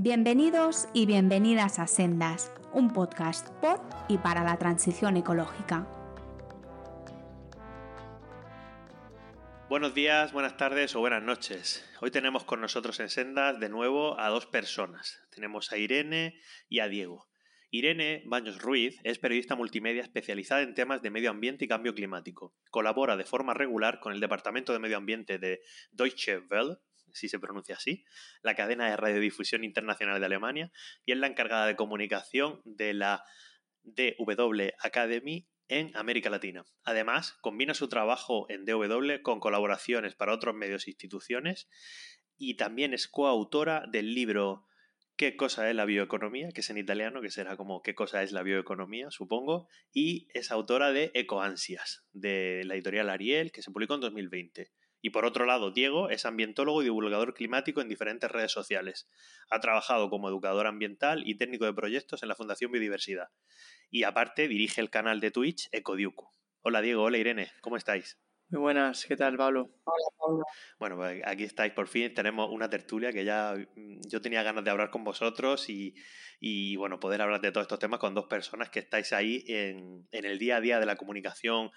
Bienvenidos y bienvenidas a Sendas, un podcast por y para la transición ecológica. Buenos días, buenas tardes o buenas noches. Hoy tenemos con nosotros en Sendas de nuevo a dos personas. Tenemos a Irene y a Diego. Irene Baños Ruiz es periodista multimedia especializada en temas de medio ambiente y cambio climático. Colabora de forma regular con el Departamento de Medio Ambiente de Deutsche Welle, si se pronuncia así, la cadena de radiodifusión internacional de Alemania, y es la encargada de comunicación de la DW Academy en América Latina. Además, combina su trabajo en DW con colaboraciones para otros medios e instituciones y también es coautora del libro qué cosa es la bioeconomía, que es en italiano, que será como qué cosa es la bioeconomía, supongo, y es autora de Ecoansias, de la editorial Ariel, que se publicó en 2020. Y por otro lado, Diego es ambientólogo y divulgador climático en diferentes redes sociales. Ha trabajado como educador ambiental y técnico de proyectos en la Fundación Biodiversidad. Y aparte dirige el canal de Twitch Ecodiuco. Hola Diego, hola Irene, ¿cómo estáis? Muy buenas, ¿qué tal, Pablo? Hola, Pablo. Bueno, pues aquí estáis por fin. Tenemos una tertulia que ya mm, yo tenía ganas de hablar con vosotros y, bueno, poder hablar de todos estos temas con dos personas que estáis ahí en, el día a día de la comunicación,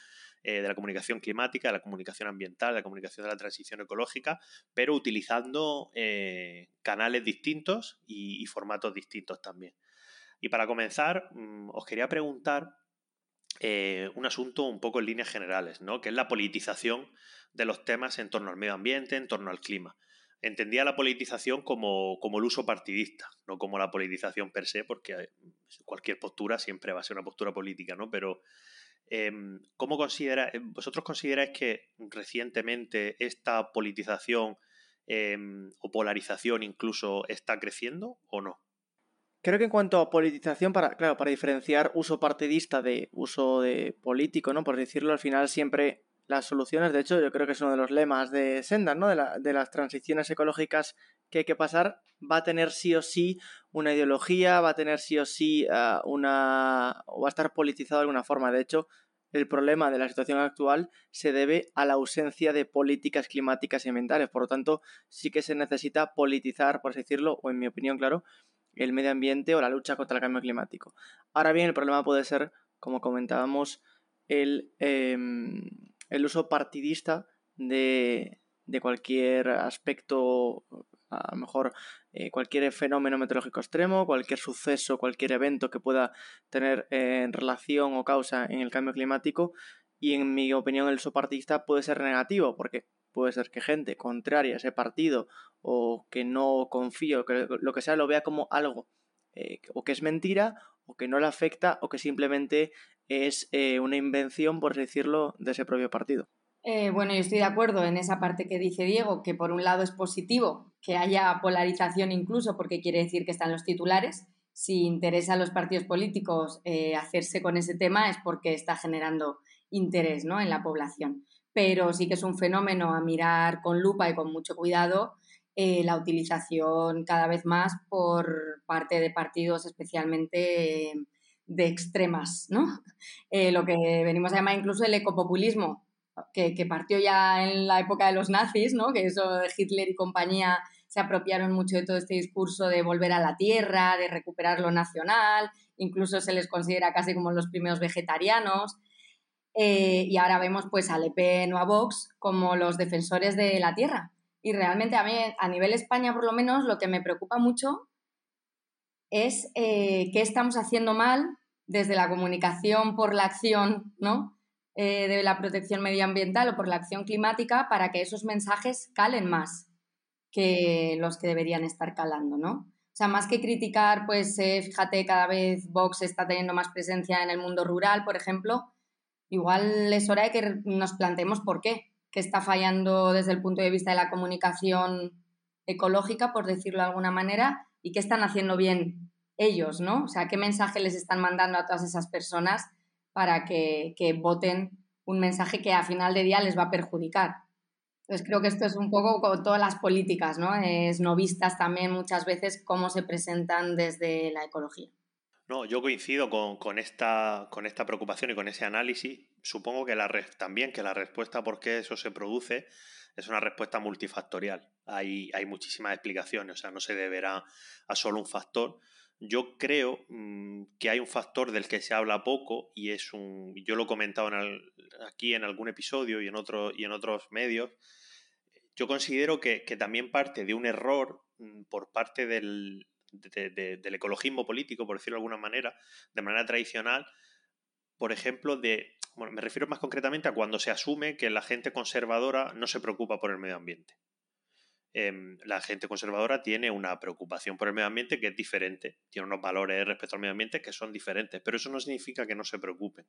eh, de la comunicación climática, de la comunicación ambiental, de la comunicación de la transición ecológica, pero utilizando eh, canales distintos y, formatos distintos también. Y para comenzar, mm, os quería preguntar eh, un asunto un poco en líneas generales, ¿no? que es la politización de los temas en torno al medio ambiente, en torno al clima. Entendía la politización como, el uso partidista, no como la politización per se, porque cualquier postura siempre va a ser una postura política, ¿no? Pero ¿cómo considera, vosotros consideráis que recientemente esta politización em, o polarización incluso está creciendo o no? Creo que en cuanto a politización, para, claro, para diferenciar uso partidista de uso de político, ¿no? Por decirlo, al final siempre las soluciones, de hecho, yo creo que es uno de los lemas de Senda, ¿no? De las transiciones ecológicas que hay que pasar, va a tener sí o sí una ideología, va a tener sí o sí uh, una. o va a estar politizado de alguna forma. De hecho, el problema de la situación actual se debe a la ausencia de políticas climáticas y ambientales. Por lo tanto, sí que se necesita politizar, por así decirlo, o en mi opinión, claro, el medio ambiente o la lucha contra el cambio climático. Ahora bien, el problema puede ser, como comentábamos, el, em, el uso partidista de, de, cualquier aspecto, a lo mejor eh, cualquier fenómeno meteorológico extremo, cualquier suceso, cualquier evento que pueda tener eh, relación o causa en el cambio climático. Y en mi opinión el uso partidista puede ser negativo, porque puede ser que gente contraria a ese partido o que no confíe o que lo que sea lo vea como algo eh, o que es mentira o que no le afecta o que simplemente es eh, una invención, por decirlo, de ese propio partido. Eh, bueno, yo estoy de acuerdo en esa parte que dice Diego, que por un lado es positivo que haya polarización incluso porque quiere decir que están los titulares. Si interesa a los partidos políticos hacerse con ese tema es porque está generando interés ¿no? en la población pero sí que es un fenómeno a mirar con lupa y con mucho cuidado eh, la utilización cada vez más por parte de partidos especialmente de extremas, ¿no? Eh, lo que venimos a llamar incluso el ecopopulismo, que, que, partió ya en la época de los nazis, ¿no? Que eso Hitler y compañía se apropiaron mucho de todo este discurso de volver a la tierra, de recuperar lo nacional, incluso se les considera casi como los primeros vegetarianos. Eh, y ahora vemos pues a Le Pen o a Vox como los defensores de la tierra. Y realmente a mí, a nivel España por lo menos, lo que me preocupa mucho es eh, qué estamos haciendo mal desde la comunicación por la acción, ¿no? Eh, de la protección medioambiental o por la acción climática para que esos mensajes calen más que los que deberían estar calando, ¿no? O sea, más que criticar, pues fíjate, cada vez Vox está teniendo más presencia en el mundo rural, por ejemplo, igual es hora de que nos planteemos por qué, qué está fallando desde el punto de vista de la comunicación ecológica, por decirlo de alguna manera, y qué están haciendo bien ellos, ¿no? O sea, qué mensaje les están mandando a todas esas personas para que, voten un mensaje que a final de día les va a perjudicar. Entonces creo que esto es un poco con todas las políticas, ¿no? Es no vistas también muchas veces cómo se presentan desde la ecología. No, yo coincido con, esta, con esta preocupación y con ese análisis. Supongo que la también que la respuesta por qué eso se produce es una respuesta multifactorial. Hay, hay muchísimas explicaciones, o sea, no se deberá a solo un factor. Yo creo mm, que hay un factor del que se habla poco y es un. Yo lo he comentado aquí en algún episodio y en, otro, y en otros medios. Yo considero que, también parte de un error mm, por parte del, del ecologismo político, por decirlo de alguna manera, de manera tradicional, por ejemplo, de bueno, me refiero más concretamente a cuando se asume que la gente conservadora no se preocupa por el medio ambiente. Em, la gente conservadora tiene una preocupación por el medio ambiente que es diferente, tiene unos valores respecto al medio ambiente que son diferentes, pero eso no significa que no se preocupen.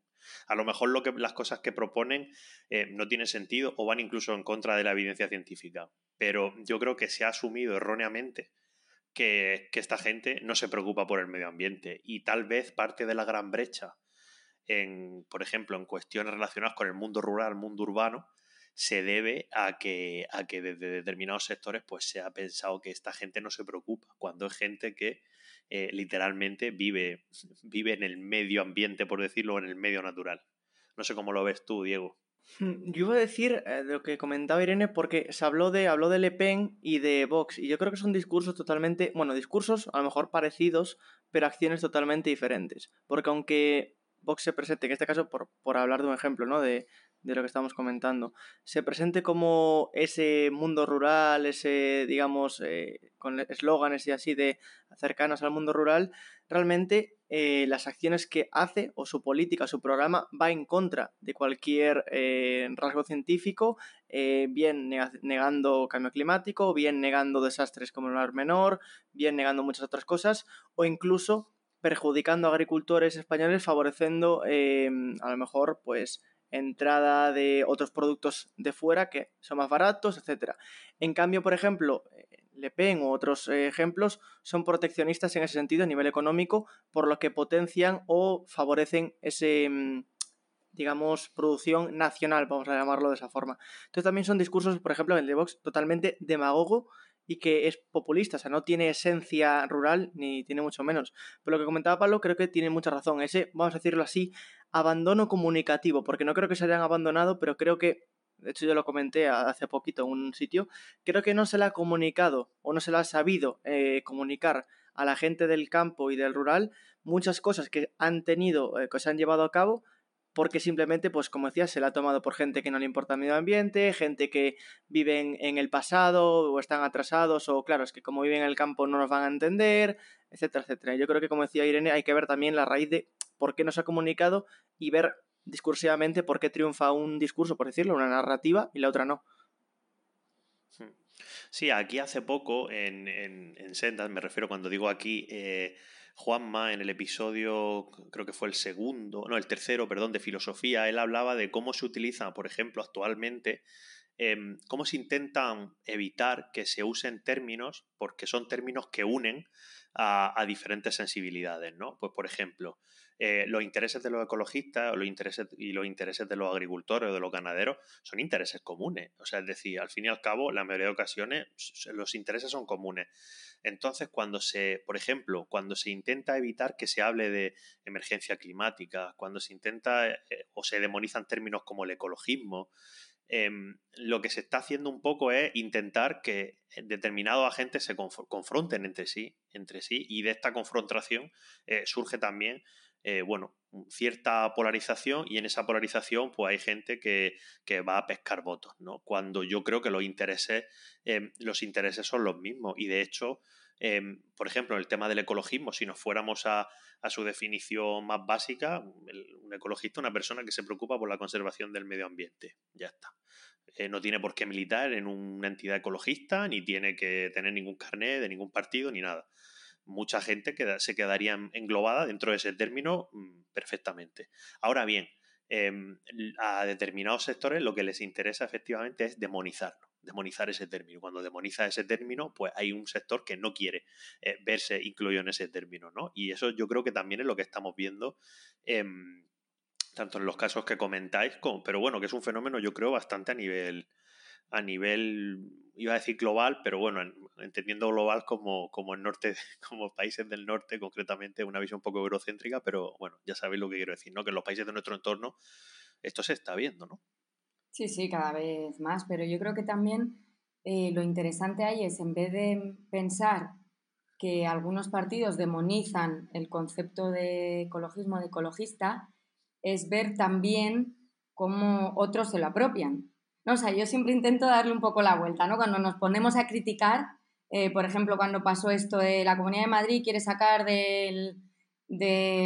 A lo mejor lo que, las cosas que proponen eh, no tienen sentido o van incluso en contra de la evidencia científica, pero yo creo que se ha asumido erróneamente que, que esta gente no se preocupa por el medio ambiente y tal vez parte de la gran brecha en, por ejemplo, en cuestiones relacionadas con el mundo rural, el mundo urbano, se debe a que, a que desde determinados sectores pues se ha pensado que esta gente no se preocupa, cuando es gente que eh, literalmente vive, vive en el medio ambiente, por decirlo, en el medio natural. No sé cómo lo ves tú, Diego. Hmm, yo iba a decir eh, lo que comentaba Irene porque se habló de, habló de Le Pen y de Vox y yo creo que son discursos totalmente, bueno, discursos a lo mejor parecidos, pero acciones totalmente diferentes. Porque aunque Vox se presente, en este caso por, por hablar de un ejemplo, ¿no? De, de, lo que estamos comentando, se presente como ese mundo rural, ese, digamos, eh, con eslóganes y así de cercanos al mundo rural, realmente eh, las acciones que hace o su política, su programa va en contra de cualquier eh, rasgo científico, bien negando cambio climático, bien negando desastres como el mar menor, bien negando muchas otras cosas, o incluso perjudicando a agricultores españoles, favoreciendo a lo mejor pues entrada de otros productos de fuera que son más baratos, etc. En cambio, por ejemplo, Le Pen u otros ejemplos son proteccionistas en ese sentido a nivel económico, por lo que potencian o favorecen ese em, digamos, producción nacional, vamos a llamarlo de esa forma. Entonces también son discursos, por ejemplo, el de Vox, totalmente demagogo y que es populista, o sea, no tiene esencia rural ni tiene mucho menos. Pero lo que comentaba Pablo creo que tiene mucha razón. Ese, vamos a decirlo así, abandono comunicativo, porque no creo que se hayan abandonado, pero creo que, de hecho yo lo comenté hace poquito en un sitio, creo que no se le ha comunicado o no se le ha sabido eh, comunicar a la gente del campo y del rural muchas cosas que han tenido, eh, que se han llevado a cabo porque simplemente, pues como decía, se la ha tomado por gente que no le importa el medio ambiente, gente que vive en, el pasado o están atrasados, o claro, es que como viven en el campo no nos van a entender, etcétera, etcétera. Yo creo que, como decía Irene, hay que ver también la raíz de por qué no se ha comunicado y ver discursivamente por qué triunfa un discurso, por decirlo, una narrativa y la otra no. Hmm. Sí, aquí hace poco en, en, en Sendas, me refiero cuando digo aquí, eh, Juanma en el episodio, creo que fue el segundo, no, el tercero, perdón, de filosofía, él hablaba de cómo se utiliza, por ejemplo, actualmente, em, cómo se intentan evitar que se usen términos, porque son términos que unen a, diferentes sensibilidades, ¿no? Pues, por ejemplo, eh, los intereses de los ecologistas los intereses, y los intereses de los agricultores o de los ganaderos son intereses comunes. O sea, es decir, al fin y al cabo, la mayoría de ocasiones los intereses son comunes. Entonces, cuando se, por ejemplo, cuando se intenta evitar que se hable de emergencia climática, cuando se intenta eh, o se demonizan términos como el ecologismo, em, lo que se está haciendo un poco es intentar que determinados agentes se confronten entre sí, entre sí, y de esta confrontación eh, surge también eh, bueno, cierta polarización y en esa polarización pues hay gente que, va a pescar votos, ¿no? Cuando yo creo que los intereses, em, los intereses son los mismos y de hecho, em, por ejemplo, el tema del ecologismo, si nos fuéramos a, su definición más básica, un ecologista es una persona que se preocupa por la conservación del medio ambiente, ya está. Eh, no tiene por qué militar en una entidad ecologista, ni tiene que tener ningún carnet de ningún partido, ni nada mucha gente se quedaría englobada dentro de ese término mm, perfectamente. Ahora bien, em, a determinados sectores lo que les interesa efectivamente es demonizarlo, demonizar ese término. Cuando demoniza ese término, pues hay un sector que no quiere eh, verse incluido en ese término, ¿no? Y eso yo creo que también es lo que estamos viendo. tanto en los casos que comentáis, pero bueno, que es un fenómeno yo creo bastante a nivel, a nivel iba a decir global, pero bueno, entendiendo global como, como el norte, como países del norte, concretamente, una visión un poco eurocéntrica, pero bueno, ya sabéis lo que quiero decir, ¿no? Que en los países de nuestro entorno esto se está viendo, ¿no? Sí, sí, cada vez más, pero yo creo que también eh, lo interesante ahí es, en vez de pensar que algunos partidos demonizan el concepto de ecologismo, de ecologista, es ver también cómo otros se lo apropian. No, o sea, yo siempre intento darle un poco la vuelta, ¿no? Cuando nos ponemos a criticar, eh, por ejemplo, cuando pasó esto de la Comunidad de Madrid quiere sacar de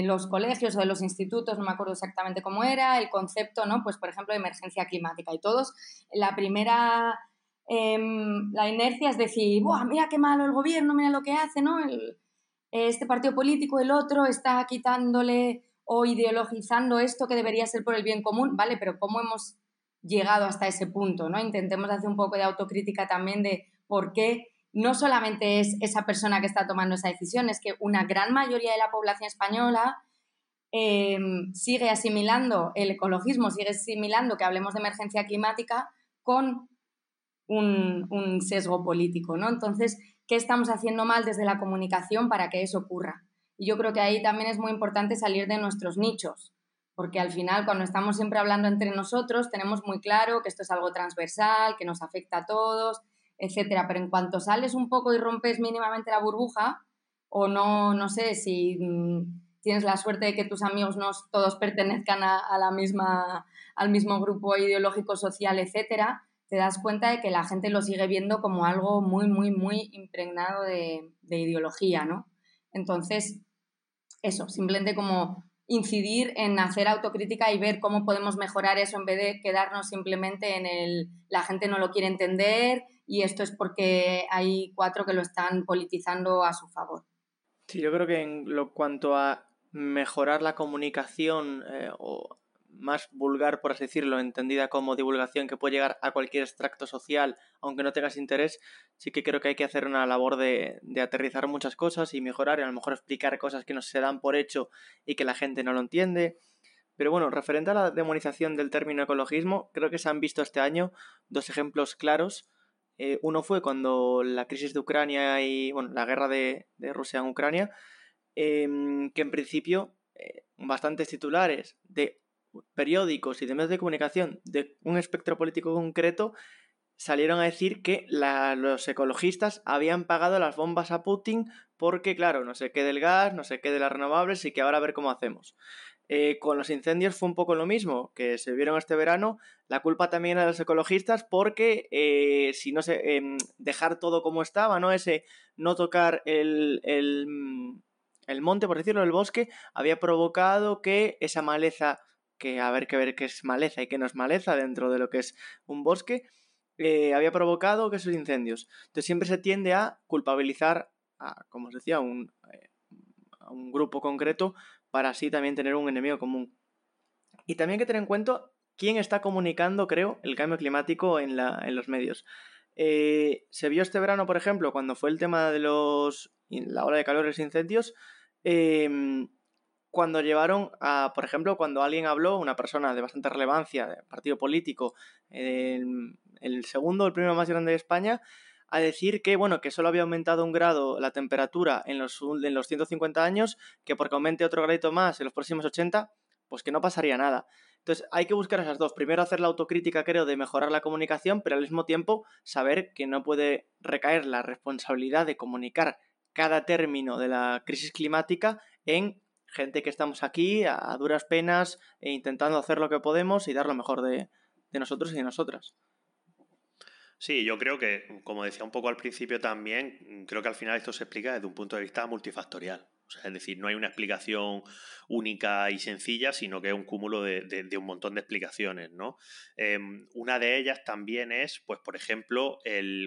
los colegios o de los institutos, no me acuerdo exactamente cómo era, el concepto, ¿no? Pues, por ejemplo, de emergencia climática. Y todos, la primera, em, la inercia es decir, ¡buah, mira qué malo el gobierno, mira lo que hace, ¿no? este partido político, el otro, está quitándole o ideologizando esto que debería ser por el bien común, ¿vale? Pero ¿cómo hemos llegado hasta ese punto, ¿no? Intentemos hacer un poco de autocrítica también de por qué no solamente es esa persona que está tomando esa decisión, es que una gran mayoría de la población española em, sigue asimilando el ecologismo, sigue asimilando que hablemos de emergencia climática con un, sesgo político, ¿no? Entonces, ¿qué estamos haciendo mal desde la comunicación para que eso ocurra? Y yo creo que ahí también es muy importante salir de nuestros nichos porque al final cuando estamos siempre hablando entre nosotros tenemos muy claro que esto es algo transversal, que nos afecta a todos, etcétera, pero en cuanto sales un poco y rompes mínimamente la burbuja o no no sé si mm, tienes la suerte de que tus amigos no todos pertenezcan a, la misma al mismo grupo ideológico social, etcétera, te das cuenta de que la gente lo sigue viendo como algo muy muy muy impregnado de, de ideología, ¿no? Entonces, eso, simplemente como incidir en hacer autocrítica y ver cómo podemos mejorar eso en vez de quedarnos simplemente en el la gente no lo quiere entender y esto es porque hay cuatro que lo están politizando a su favor. Sí, yo creo que en lo cuanto a mejorar la comunicación eh, o más vulgar, por así decirlo, entendida como divulgación que puede llegar a cualquier extracto social, aunque no tengas interés, sí que creo que hay que hacer una labor de, de aterrizar muchas cosas y mejorar y a lo mejor explicar cosas que no se dan por hecho y que la gente no lo entiende. Pero bueno, referente a la demonización del término ecologismo, creo que se han visto este año dos ejemplos claros. Eh, uno fue cuando la crisis de Ucrania y bueno, la guerra de, de Rusia en Ucrania, em, que en principio eh, bastantes titulares de periódicos y de medios de comunicación de un espectro político concreto salieron a decir que los ecologistas habían pagado las bombas a Putin porque, claro, no sé qué del gas, no sé qué de las renovables y que ahora a ver cómo hacemos. Eh, con los incendios fue un poco lo mismo, que se vieron este verano. La culpa también era de los ecologistas porque eh, si no se em, dejar todo como estaba, ¿no? Ese no tocar el, el, el monte, por decirlo, el bosque, había provocado que esa maleza que a ver que ver qué es maleza y qué no es maleza dentro de lo que es un bosque, eh, había provocado que esos incendios. Entonces siempre se tiende a culpabilizar a, como os decía, un, eh, a un grupo concreto para así también tener un enemigo común. Y también hay que tener en cuenta quién está comunicando, creo, el cambio climático en, la, en los medios. Eh, se vio este verano, por ejemplo, cuando fue el tema de los la ola de calor y los incendios, cuando llevaron a, por ejemplo, cuando alguien habló, una persona de bastante relevancia, de partido político, el, segundo, el primero más grande de España, a decir que, bueno, que solo había aumentado un grado la temperatura en los, en los 150 años, que porque aumente otro gradito más en los próximos 80, pues que no pasaría nada. Entonces hay que buscar esas dos. Primero hacer la autocrítica, creo, de mejorar la comunicación, pero al mismo tiempo saber que no puede recaer la responsabilidad de comunicar cada término de la crisis climática en gente que estamos aquí a, duras penas e intentando hacer lo que podemos y dar lo mejor de, de nosotros y de nosotras. Sí, yo creo que, como decía un poco al principio también, creo que al final esto se explica desde un punto de vista multifactorial es decir, no hay una explicación única y sencilla, sino que es un cúmulo de, un montón de explicaciones, ¿no? Em, una de ellas también es, pues, por ejemplo,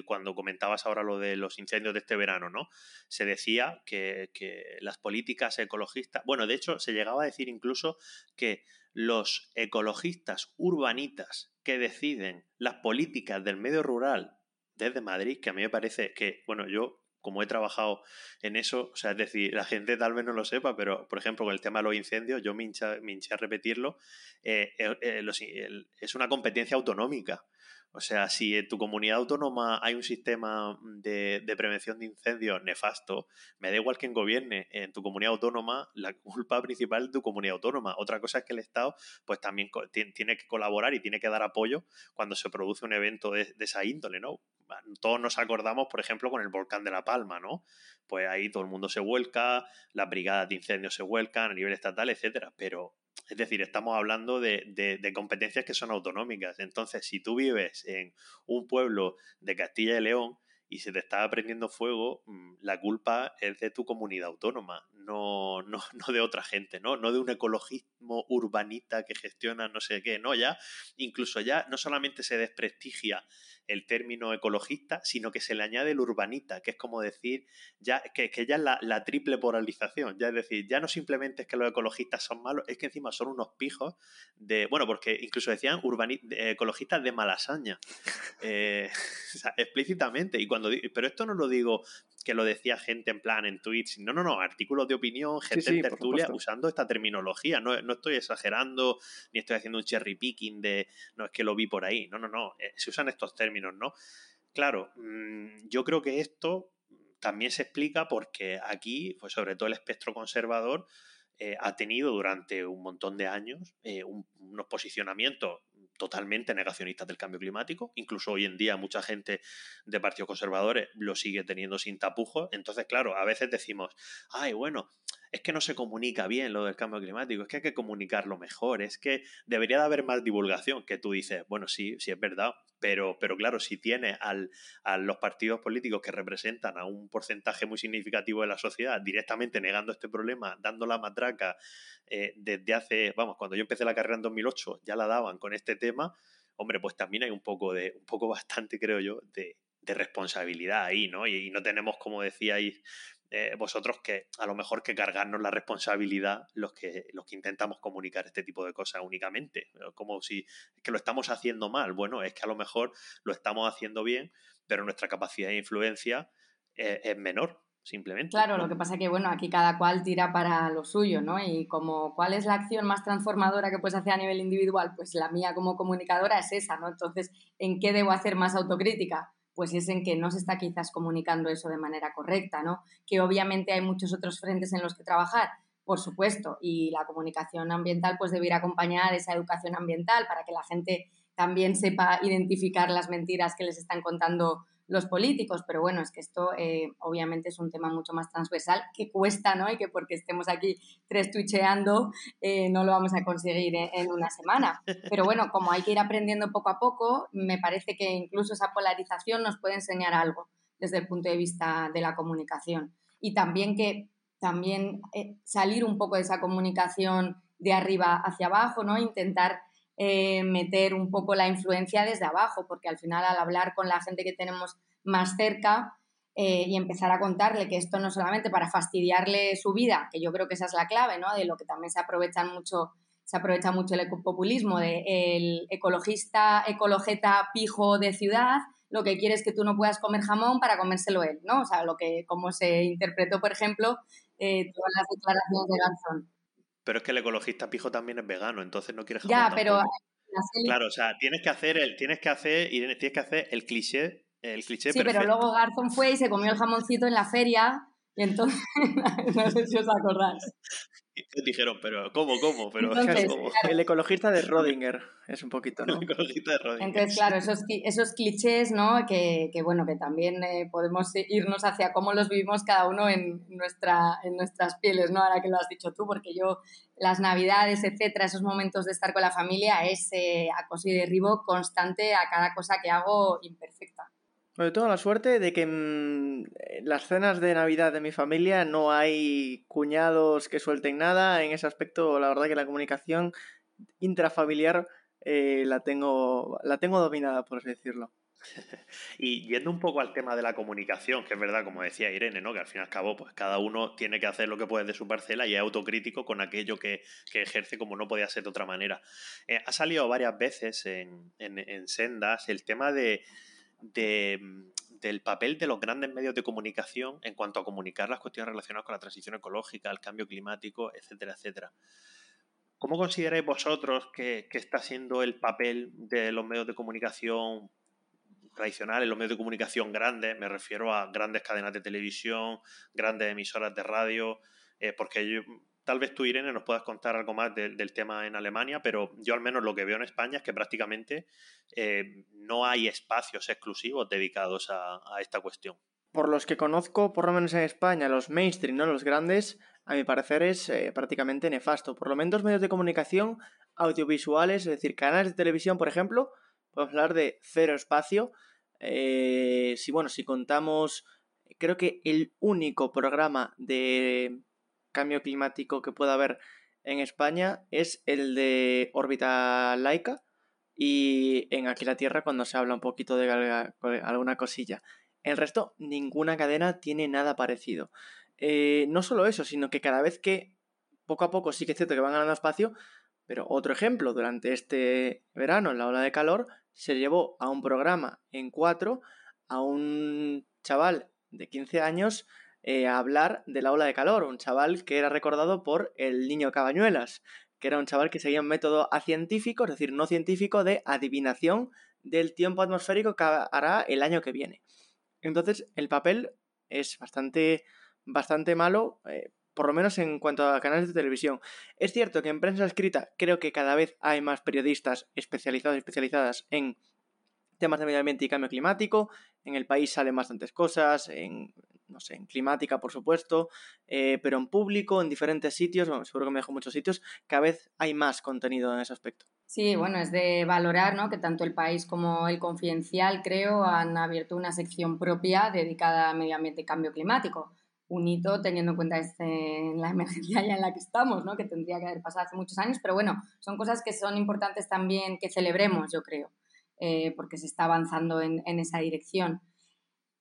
cuando comentabas ahora lo de los incendios de este verano, ¿no? Se decía que, que las políticas ecologistas, bueno, de hecho, se llegaba a decir incluso que los ecologistas urbanitas que deciden las políticas del medio rural desde Madrid, que a mí me parece que, bueno, yo como he trabajado en eso, o sea, es decir, la gente tal vez no lo sepa, pero por ejemplo, con el tema de los incendios, yo me hinché, a repetirlo, eh, eh, eh, es una competencia autonómica. O sea, si en tu comunidad autónoma hay un sistema de, prevención de incendios nefasto, me da igual quien gobierne. En tu comunidad autónoma, la culpa principal es de tu comunidad autónoma. Otra cosa es que el Estado pues también tiene que colaborar y tiene que dar apoyo cuando se produce un evento de, de esa índole, ¿no? Todos nos acordamos, por ejemplo, con el volcán de La Palma, ¿no? Pues ahí todo el mundo se vuelca, las brigadas de incendios se vuelcan a nivel estatal, etcétera. Pero es decir, estamos hablando de, competencias que son autonómicas. Entonces, si tú vives en un pueblo de Castilla y León y se te está prendiendo fuego, mm, la culpa es de tu comunidad autónoma, no, no, no de otra gente, ¿no? No de un ecologismo urbanita que gestiona no sé qué, no, ya, incluso ya no solamente se desprestigia el término ecologista, sino que se le añade el urbanita, que es como decir, ya, que, que ya es la, triple polarización, ya es decir, ya no simplemente es que los ecologistas son malos, es que encima son unos pijos de, bueno, porque incluso decían ecologistas de malasaña, eh, explícitamente, y cuando, pero esto no lo digo que lo decía gente en plan en tweets, no, no, no, artículos de opinión, gente en tertulia usando esta terminología, no, no, estoy exagerando ni estoy haciendo un cherry picking de, no es que lo vi por ahí, no, no, no, eh, se usan estos términos, ¿no? Claro, mm, yo creo que esto también se explica porque aquí, pues sobre todo el espectro conservador, eh, ha tenido durante un montón de años eh, unos posicionamientos totalmente negacionistas del cambio climático. Incluso hoy en día mucha gente de partidos conservadores lo sigue teniendo sin tapujos. Entonces, claro, a veces decimos, ay, bueno, es que no se comunica bien lo del cambio climático, es que hay que comunicarlo mejor, es que debería de haber más divulgación, que tú dices, bueno, sí, sí es verdad, pero, pero claro, si tienes al, a los partidos políticos que representan a un porcentaje muy significativo de la sociedad directamente negando este problema, dando la matraca eh, desde hace, vamos, cuando yo empecé la carrera en 2008 ya la daban con este tema, hombre, pues también hay un poco de, un poco bastante, creo yo, de, de responsabilidad ahí, ¿no? Y, no tenemos, como decíais eh, vosotros, que a lo mejor que cargarnos la responsabilidad los que, los que intentamos comunicar este tipo de cosas únicamente. Como si es que lo estamos haciendo mal. Bueno, es que a lo mejor lo estamos haciendo bien, pero nuestra capacidad de influencia eh, es menor simplemente. Claro, lo que pasa es que, bueno, aquí cada cual tira para lo suyo, ¿no? Y como, ¿cuál es la acción más transformadora que puedes hacer a nivel individual? Pues la mía como comunicadora es esa, ¿no? Entonces, ¿en qué debo hacer más autocrítica? Pues es en que no se está quizás comunicando eso de manera correcta, ¿no? Que obviamente hay muchos otros frentes en los que trabajar, por supuesto, y la comunicación ambiental pues debe ir acompañada de esa educación ambiental para que la gente también sepa identificar las mentiras que les están contando los políticos, pero bueno, es que esto eh, obviamente es un tema mucho más transversal que cuesta, ¿no? Y que porque estemos aquí tres tucheando eh, no lo vamos a conseguir en, una semana. Pero bueno, como hay que ir aprendiendo poco a poco, me parece que incluso esa polarización nos puede enseñar algo desde el punto de vista de la comunicación. Y también que también eh, salir un poco de esa comunicación de arriba hacia abajo, ¿no? Intentar eh, meter un poco la influencia desde abajo, porque al final al hablar con la gente que tenemos más cerca eh, y empezar a contarle que esto no solamente para fastidiarle su vida, que yo creo que esa es la clave, ¿no? De lo que también se aprovechan mucho se aprovecha mucho el ecopopulismo de el ecologista, ecologeta pijo de ciudad, lo que quiere es que tú no puedas comer jamón para comérselo él, ¿no? O sea, lo que, como se interpretó, por ejemplo, eh, todas las declaraciones de Garzón. Pero es que el ecologista pijo también es vegano, entonces no quiere jamón Ya, pero... Claro, o sea, tienes que hacer el, tienes que hacer, tienes que hacer el cliché, el cliché Sí, pero luego Garzón fue y se comió el jamoncito en la feria y entonces, no sé si os acordáis. dijeron, pero ¿cómo, cómo? Pero, El ecologista de Rodinger es un poquito, ¿no? El ecologista de Rodinger. Entonces, claro, esos, esos clichés, ¿no? Que, que bueno, que también eh, podemos irnos hacia cómo los vivimos cada uno en, nuestra, en nuestras pieles, ¿no? Ahora que lo has dicho tú, porque yo las navidades, etcétera, esos momentos de estar con la familia es eh, acoso y derribo constante a cada cosa que hago imperfecta. Bueno, tengo la suerte de que en las cenas de Navidad de mi familia no hay cuñados que suelten nada. En ese aspecto, la verdad que la comunicación intrafamiliar eh, la, tengo, la tengo dominada, por así decirlo. Y yendo un poco al tema de la comunicación, que es verdad, como decía Irene, ¿no? que al fin y al cabo, pues cada uno tiene que hacer lo que puede de su parcela y es autocrítico con aquello que, ejerce como no podía ser de otra manera. Eh, ha salido varias veces en, en sendas el tema de, Mm, del papel de los grandes medios de comunicación en cuanto a comunicar las cuestiones relacionadas con la transición ecológica, el cambio climático, etcétera, etcétera. ¿Cómo consideráis vosotros que, está siendo el papel de los medios de comunicación tradicionales, los medios de comunicación grandes, me refiero a grandes cadenas de televisión, grandes emisoras de radio, eh, porque yo, tal vez tú, Irene, nos puedas contar algo más del tema en Alemania, pero yo al menos lo que veo en España es que prácticamente eh, no hay espacios exclusivos dedicados a, esta cuestión. Por los que conozco, por lo menos en España, los mainstream, ¿no? los grandes, a mi parecer es eh, prácticamente nefasto. Por lo menos medios de comunicación audiovisuales, es decir, canales de televisión, por ejemplo, podemos hablar de cero espacio. Eh, si bueno, si contamos, creo que el único programa de cambio climático que pueda haber en España es el de órbita laica y en Aquí la Tierra cuando se habla un poquito de alguna cosilla. El resto, ninguna cadena tiene nada parecido. Eh, no solo eso, sino que cada vez que poco a poco sí que es cierto que van ganando espacio, pero otro ejemplo, durante este verano, en la ola de calor, se llevó a un programa en cuatro a un chaval de 15 años eh, a hablar de la ola de calor, un chaval que era recordado por el niño Cabañuelas, que era un chaval que seguía un método científico, es decir, no científico, de adivinación del tiempo atmosférico que hará el año que viene. Entonces, el papel es bastante, bastante malo, eh, por lo menos en cuanto a canales de televisión. Es cierto que en prensa escrita creo que cada vez hay más periodistas especializados y especializadas en temas de medio ambiente y cambio climático. En el país salen bastantes cosas, en, no sé, en climática, por supuesto, eh, pero en público, en diferentes sitios, bueno, seguro que me dejo muchos sitios, cada vez hay más contenido en ese aspecto. Sí, bueno, es de valorar ¿no? que tanto el país como el confidencial, creo, han abierto una sección propia dedicada a medio ambiente y cambio climático un hito teniendo en cuenta este, la emergencia ya en la que estamos, ¿no? que tendría que haber pasado hace muchos años, pero bueno, son cosas que son importantes también que celebremos, yo creo, eh, porque se está avanzando en, en, esa dirección.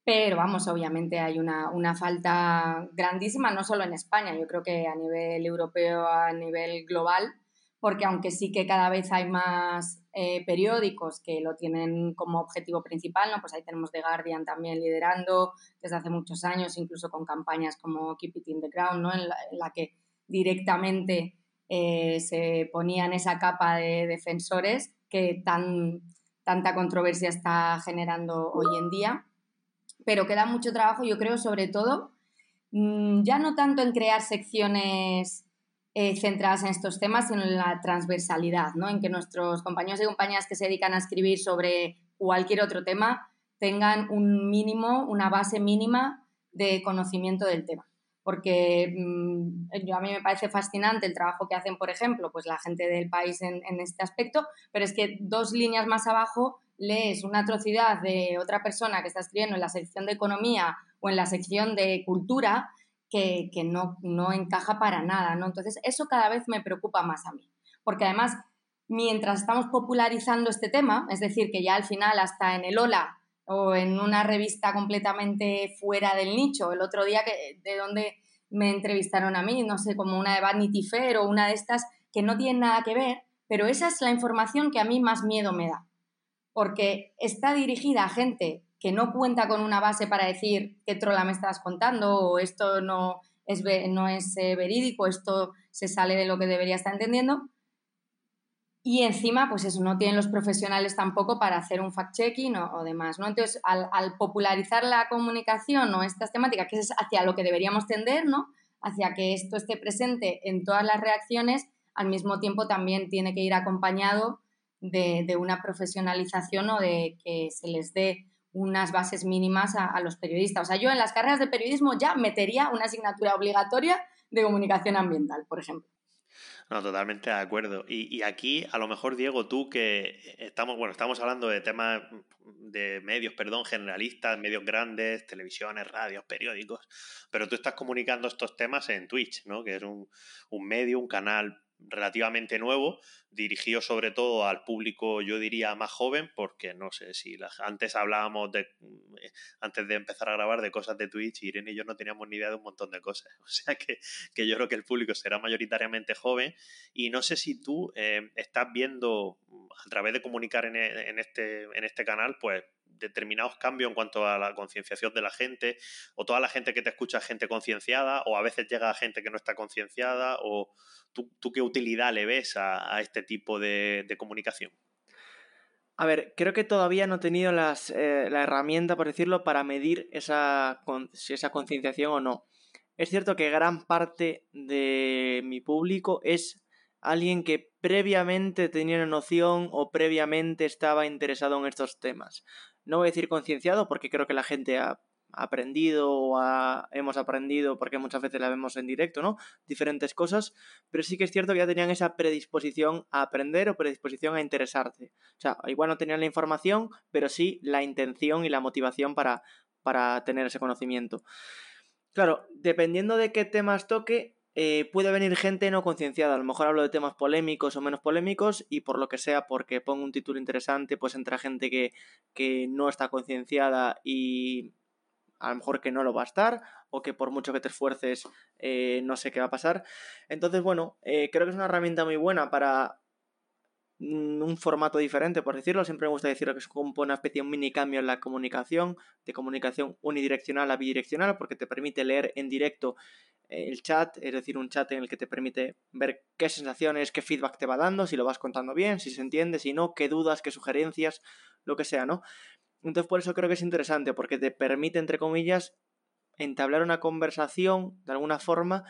Pero vamos, obviamente hay una, una, falta grandísima, no solo en España, yo creo que a nivel europeo, a nivel global, porque aunque sí que cada vez hay más eh, periódicos que lo tienen como objetivo principal, ¿no? Pues ahí tenemos The Guardian también liderando desde hace muchos años, incluso con campañas como Keep It in the Ground, ¿no? En la, que directamente eh, se ponían esa capa de defensores que tan, tanta controversia está generando hoy en día. Pero queda mucho trabajo, yo creo, sobre todo, mm, ya no tanto en crear secciones eh, centradas en estos temas, sino en la transversalidad, ¿no? en que nuestros compañeros y compañeras que se dedican a escribir sobre cualquier otro tema tengan un mínimo, una base mínima de conocimiento del tema. Porque mm, a mí me parece fascinante el trabajo que hacen, por ejemplo, pues la gente del país en este aspecto, pero es que dos líneas más abajo lees una atrocidad de otra persona que está escribiendo en la sección de economía o en la sección de cultura que, no, no, encaja para nada, ¿no? Entonces, eso cada vez me preocupa más a mí, porque además, mientras estamos popularizando este tema, es decir, que ya al final hasta en el Hola o en una revista completamente fuera del nicho, el otro día que, de donde me entrevistaron a mí, no sé, como una de Vanity Fair o una de estas que no tienen nada que ver, pero esa es la información que a mí más miedo me da, porque está dirigida a gente que no cuenta con una base para decir qué trola me estás contando o esto no es, no es eh, verídico, esto se sale de lo que debería estar entendiendo. Y encima, pues eso, no tienen los profesionales tampoco para hacer un fact-checking o, demás, ¿no? Entonces, al, popularizar la comunicación o estas temáticas, que es hacia lo que deberíamos tender, ¿no? Hacia que esto esté presente en todas las reacciones, al mismo tiempo también tiene que ir acompañado de, una profesionalización o de que se les dé unas bases mínimas a, los periodistas. O sea, yo en las carreras de periodismo ya metería una asignatura obligatoria de comunicación ambiental, por ejemplo. No, totalmente de acuerdo. Y, aquí, a lo mejor, Diego, tú que estamos, bueno, estamos hablando de temas de medios, perdón, generalistas, medios grandes, televisiones, radios, periódicos, pero tú estás comunicando estos temas en Twitch, ¿no? Que es un, un medio, un canal relativamente nuevo, dirigido sobre todo al público, yo diría, más joven, porque no sé si antes hablábamos de, eh, antes de empezar a grabar de cosas de Twitch, Irene y yo no teníamos ni idea de un montón de cosas. O sea que, yo creo que el público será mayoritariamente joven y no sé si tú eh, estás viendo a través de comunicar en, en, este, en este canal, pues determinados cambios en cuanto a la concienciación de la gente, o toda la gente que te escucha es gente concienciada, o a veces llega gente que no está concienciada, o tú, qué utilidad le ves a, este tipo de, comunicación. A ver, creo que todavía no he tenido las, eh, la herramienta, por decirlo, para medir esa, si esa concienciación o no. Es cierto que gran parte de mi público es alguien que previamente tenía una noción o previamente estaba interesado en estos temas. No voy a decir concienciado porque creo que la gente ha aprendido o hemos aprendido, porque muchas veces la vemos en directo, ¿no? Diferentes cosas, pero sí que es cierto que ya tenían esa predisposición a aprender o predisposición a interesarse. O sea, igual no tenían la información, pero sí la intención y la motivación para, para tener ese conocimiento. Claro, dependiendo de qué temas toque, eh, puede venir gente no concienciada. A lo mejor hablo de temas polémicos o menos polémicos y por lo que sea, porque pongo un título interesante, pues entra gente que, que no está concienciada y a lo mejor que no lo va a estar o que por mucho que te esfuerces eh, no sé qué va a pasar. Entonces, bueno, eh, creo que es una herramienta muy buena para un formato diferente, por decirlo. Siempre me gusta decir que es como una especie de un mini cambio en la comunicación, de comunicación unidireccional a bidireccional, porque te permite leer en directo eh, el chat, es decir, un chat en el que te permite ver qué sensaciones, qué feedback te va dando, si lo vas contando bien, si se entiende, si no, qué dudas, qué sugerencias, lo que sea, ¿no? Entonces por eso creo que es interesante, porque te permite, entre comillas, entablar una conversación de alguna forma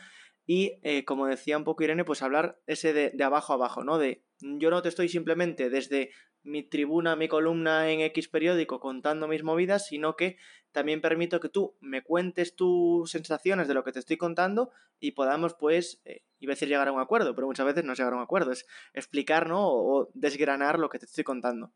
y, eh, como decía un poco Irene, pues hablar ese de, de, abajo a abajo, ¿no? De yo no te estoy simplemente desde mi tribuna, mi columna en X periódico contando mis movidas, sino que también permito que tú me cuentes tus sensaciones de lo que te estoy contando y podamos, pues, eh, iba a decir llegar a un acuerdo, pero muchas veces no llegar a un acuerdo, es explicar, ¿no? o desgranar lo que te estoy contando.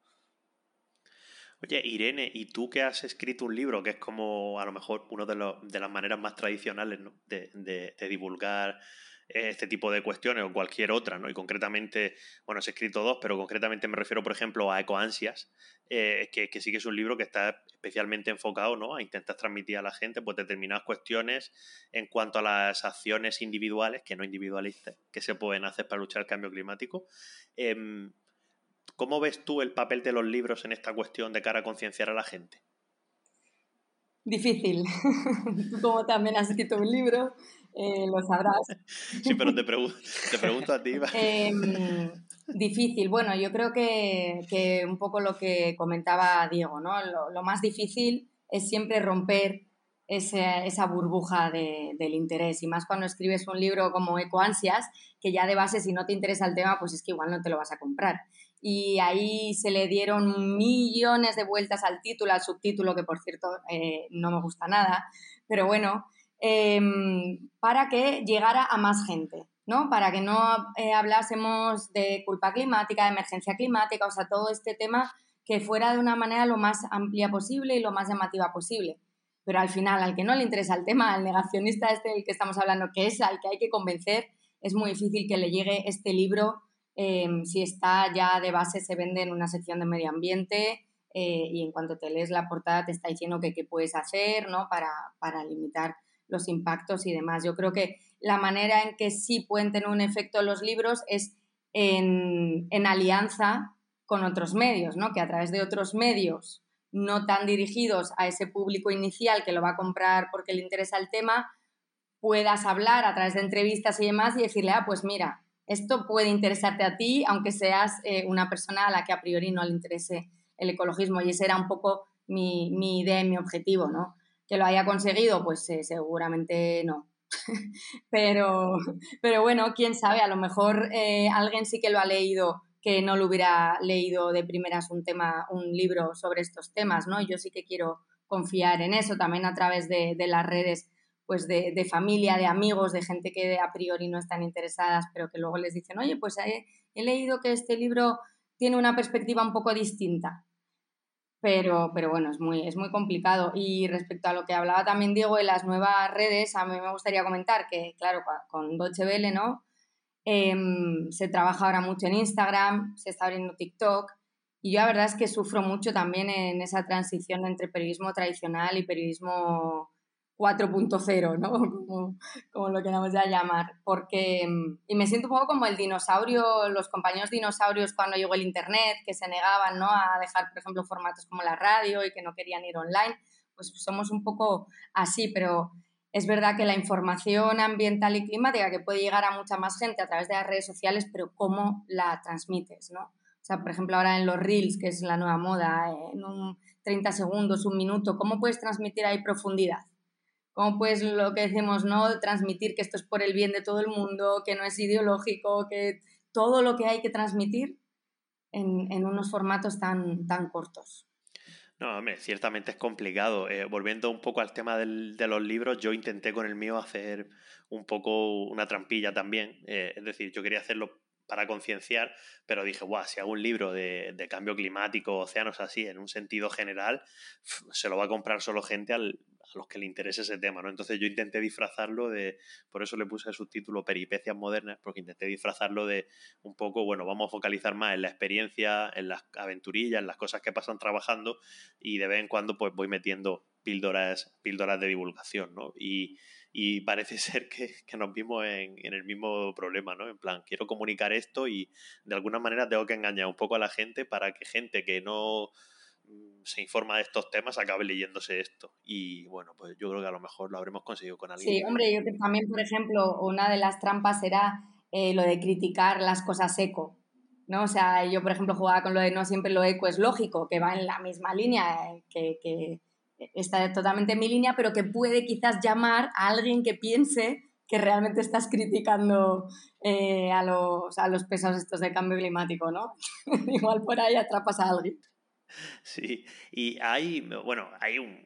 Oye, Irene, ¿y tú que has escrito un libro que es como a lo mejor una de, de las maneras más tradicionales de, divulgar este tipo de cuestiones o cualquier otra, ¿no? Y concretamente, bueno, has escrito dos, pero concretamente me refiero, por ejemplo, a Ecoansias, eh, que, sí que es un libro que está especialmente enfocado, ¿no? A intentar transmitir a la gente pues determinadas cuestiones en cuanto a las acciones individuales, que no individualistas, que se pueden hacer para luchar el cambio climático. Eh, ¿Cómo ves tú el papel de los libros en esta cuestión de cara a concienciar a la gente? Difícil. tú como también has escrito un libro, eh, lo sabrás. sí, pero te, pregunto a ti. Em, difícil. Bueno, yo creo que, un poco lo que comentaba Diego, ¿no? Lo, más difícil es siempre romper esa burbuja del interés. Y más cuando escribes un libro como Ecoansias, que ya de base si no te interesa el tema, pues es que igual no te lo vas a comprar y ahí se le dieron millones de vueltas al título, al subtítulo, que por cierto eh, no me gusta nada, pero bueno, em, para que llegara a más gente, ¿no? Para que no eh, hablásemos de culpa climática, de emergencia climática, o sea, todo este tema que fuera de una manera lo más amplia posible y lo más llamativa posible. Pero al final, al que no le interesa el tema, al negacionista este del que estamos hablando, que es al que hay que convencer, es muy difícil que le llegue este libro Em, si está ya de base, se vende en una sección de medio ambiente eh, y en cuanto te lees la portada te está diciendo qué puedes hacer ¿no? para, para limitar los impactos y demás. Yo creo que la manera en que sí pueden tener un efecto los libros es en, en alianza con otros medios, ¿no? que a través de otros medios no tan dirigidos a ese público inicial que lo va a comprar porque le interesa el tema, puedas hablar a través de entrevistas y demás y decirle, ah, pues mira, esto puede interesarte a ti, aunque seas eh, una persona a la que a priori no le interese el ecologismo. Y ese era un poco mi, idea y mi objetivo, ¿no? Que lo haya conseguido, pues eh, seguramente no. pero, pero bueno, quién sabe, a lo mejor eh, alguien sí que lo ha leído que no lo hubiera leído de primeras un tema, un libro sobre estos temas, ¿no? Yo sí que quiero confiar en eso, también a través de las redes pues de, familia, de amigos, de gente que a priori no están interesadas, pero que luego les dicen, oye, pues he, leído que este libro tiene una perspectiva un poco distinta. Pero, pero bueno, es muy, es muy complicado. Y respecto a lo que hablaba también Diego de las nuevas redes, a mí me gustaría comentar que, claro, con Deutsche Welle, ¿no? Em, se trabaja ahora mucho en Instagram, se está abriendo TikTok. Y yo la verdad es que sufro mucho también en esa transición entre periodismo tradicional y periodismo 4.0, ¿no? Como, lo queramos ya llamar. Porque, mm, y me siento un poco como el dinosaurio, los compañeros dinosaurios cuando llegó el Internet, que se negaban, ¿no? A dejar, por ejemplo, formatos como la radio y que no querían ir online. Pues somos un poco así, pero es verdad que la información ambiental y climática que puede llegar a mucha más gente a través de las redes sociales, pero cómo la transmites, ¿no? O sea, por ejemplo, ahora en los reels, que es la nueva moda, en un 30 segundos, un minuto, ¿cómo puedes transmitir ahí profundidad? ¿Cómo puedes, lo que decimos, no transmitir que esto es por el bien de todo el mundo, que no es ideológico, que todo lo que hay que transmitir en, en unos formatos tan, tan cortos? No, hombre, ciertamente es complicado. Eh, volviendo un poco al tema del, de los libros, yo intenté con el mío hacer un poco una trampilla también. Eh, es decir, yo quería hacerlo para concienciar, pero dije, guau, si hago un libro de, cambio climático, océanos así, en un sentido general, se lo va a comprar solo gente a los que le interese ese tema, ¿no? Entonces yo intenté disfrazarlo de, por eso le puse el subtítulo Peripecias Modernas, porque intenté disfrazarlo de un poco, bueno, vamos a focalizar más en la experiencia, en las aventurillas, en las cosas que pasan trabajando y de vez en cuando pues voy metiendo píldoras, píldoras de divulgación, ¿no? Y, parece ser que, nos vimos en, el mismo problema, ¿no? En plan, quiero comunicar esto y de alguna manera tengo que engañar un poco a la gente para que gente que no se informa de estos temas acabe leyéndose esto. Y bueno, pues yo creo que a lo mejor lo habremos conseguido con alguien. Sí, hombre, yo creo que también, por ejemplo, una de las trampas era eh, lo de criticar las cosas eco. ¿no? O sea, yo, por ejemplo, jugaba con lo de no siempre lo eco es lógico, que va en la misma línea eh, que está totalmente en mi línea, pero que puede quizás llamar a alguien que piense que realmente estás criticando eh, a, los, a los pesos estos de cambio climático, ¿no? Igual por ahí atrapas a alguien. Sí, y hay, bueno, hay un,